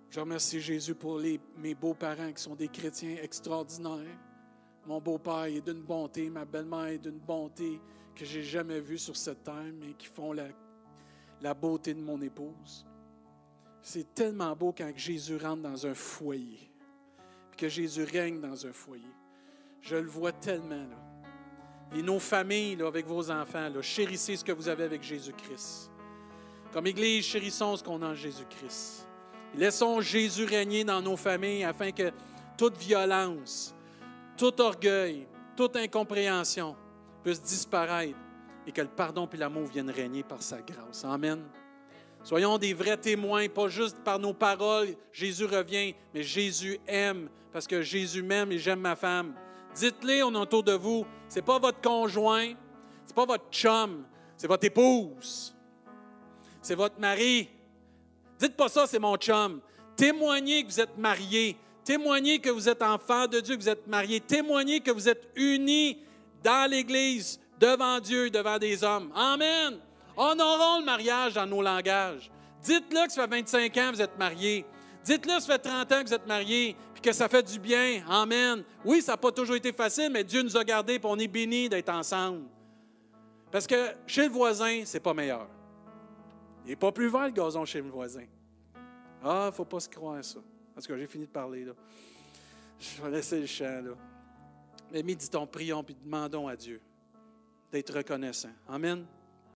[SPEAKER 1] Je remercie Jésus pour mes beaux-parents qui sont des chrétiens extraordinaires. Mon beau-père est d'une bonté, ma belle-mère est d'une bonté que j'ai jamais vue sur cette terre, mais qui font la, beauté de mon épouse. C'est tellement beau quand Jésus rentre dans un foyer, puis que Jésus règne dans un foyer. Je le vois tellement. Et nos familles, avec vos enfants, là, chérissez ce que vous avez avec Jésus-Christ. Comme Église, chérissons ce qu'on a en Jésus-Christ. Laissons Jésus régner dans nos familles afin que toute violence, tout orgueil, toute incompréhension puisse disparaître et que le pardon et l'amour viennent régner par sa grâce. Amen. Soyons des vrais témoins, pas juste par nos paroles, Jésus revient, mais Jésus aime, parce que Jésus m'aime et j'aime ma femme. Dites-les on autour de vous, c'est pas votre conjoint, c'est pas votre chum, c'est votre épouse, c'est votre mari, Dites pas ça, c'est mon chum. Témoignez que vous êtes mariés. Témoignez que vous êtes enfants de Dieu, que vous êtes mariés. Témoignez que vous êtes unis dans l'Église, devant Dieu, devant des hommes. Amen. Honorons le mariage dans nos langages. Dites-le que ça fait 25 ans que vous êtes mariés. Dites-le que ça fait 30 ans que vous êtes mariés, puis que ça fait du bien. Amen. Oui, ça n'a pas toujours été facile, mais Dieu nous a gardés, et on est bénis d'être ensemble. Parce que chez le voisin, c'est pas meilleur. Il n'est pas plus vert le gazon chez le voisin. Ah, il ne faut pas se croire ça. Parce que j'ai fini de parler. Là. Je vais laisser le chant. Là. Mais méditons, prions, puis demandons à Dieu d'être reconnaissant. Amen.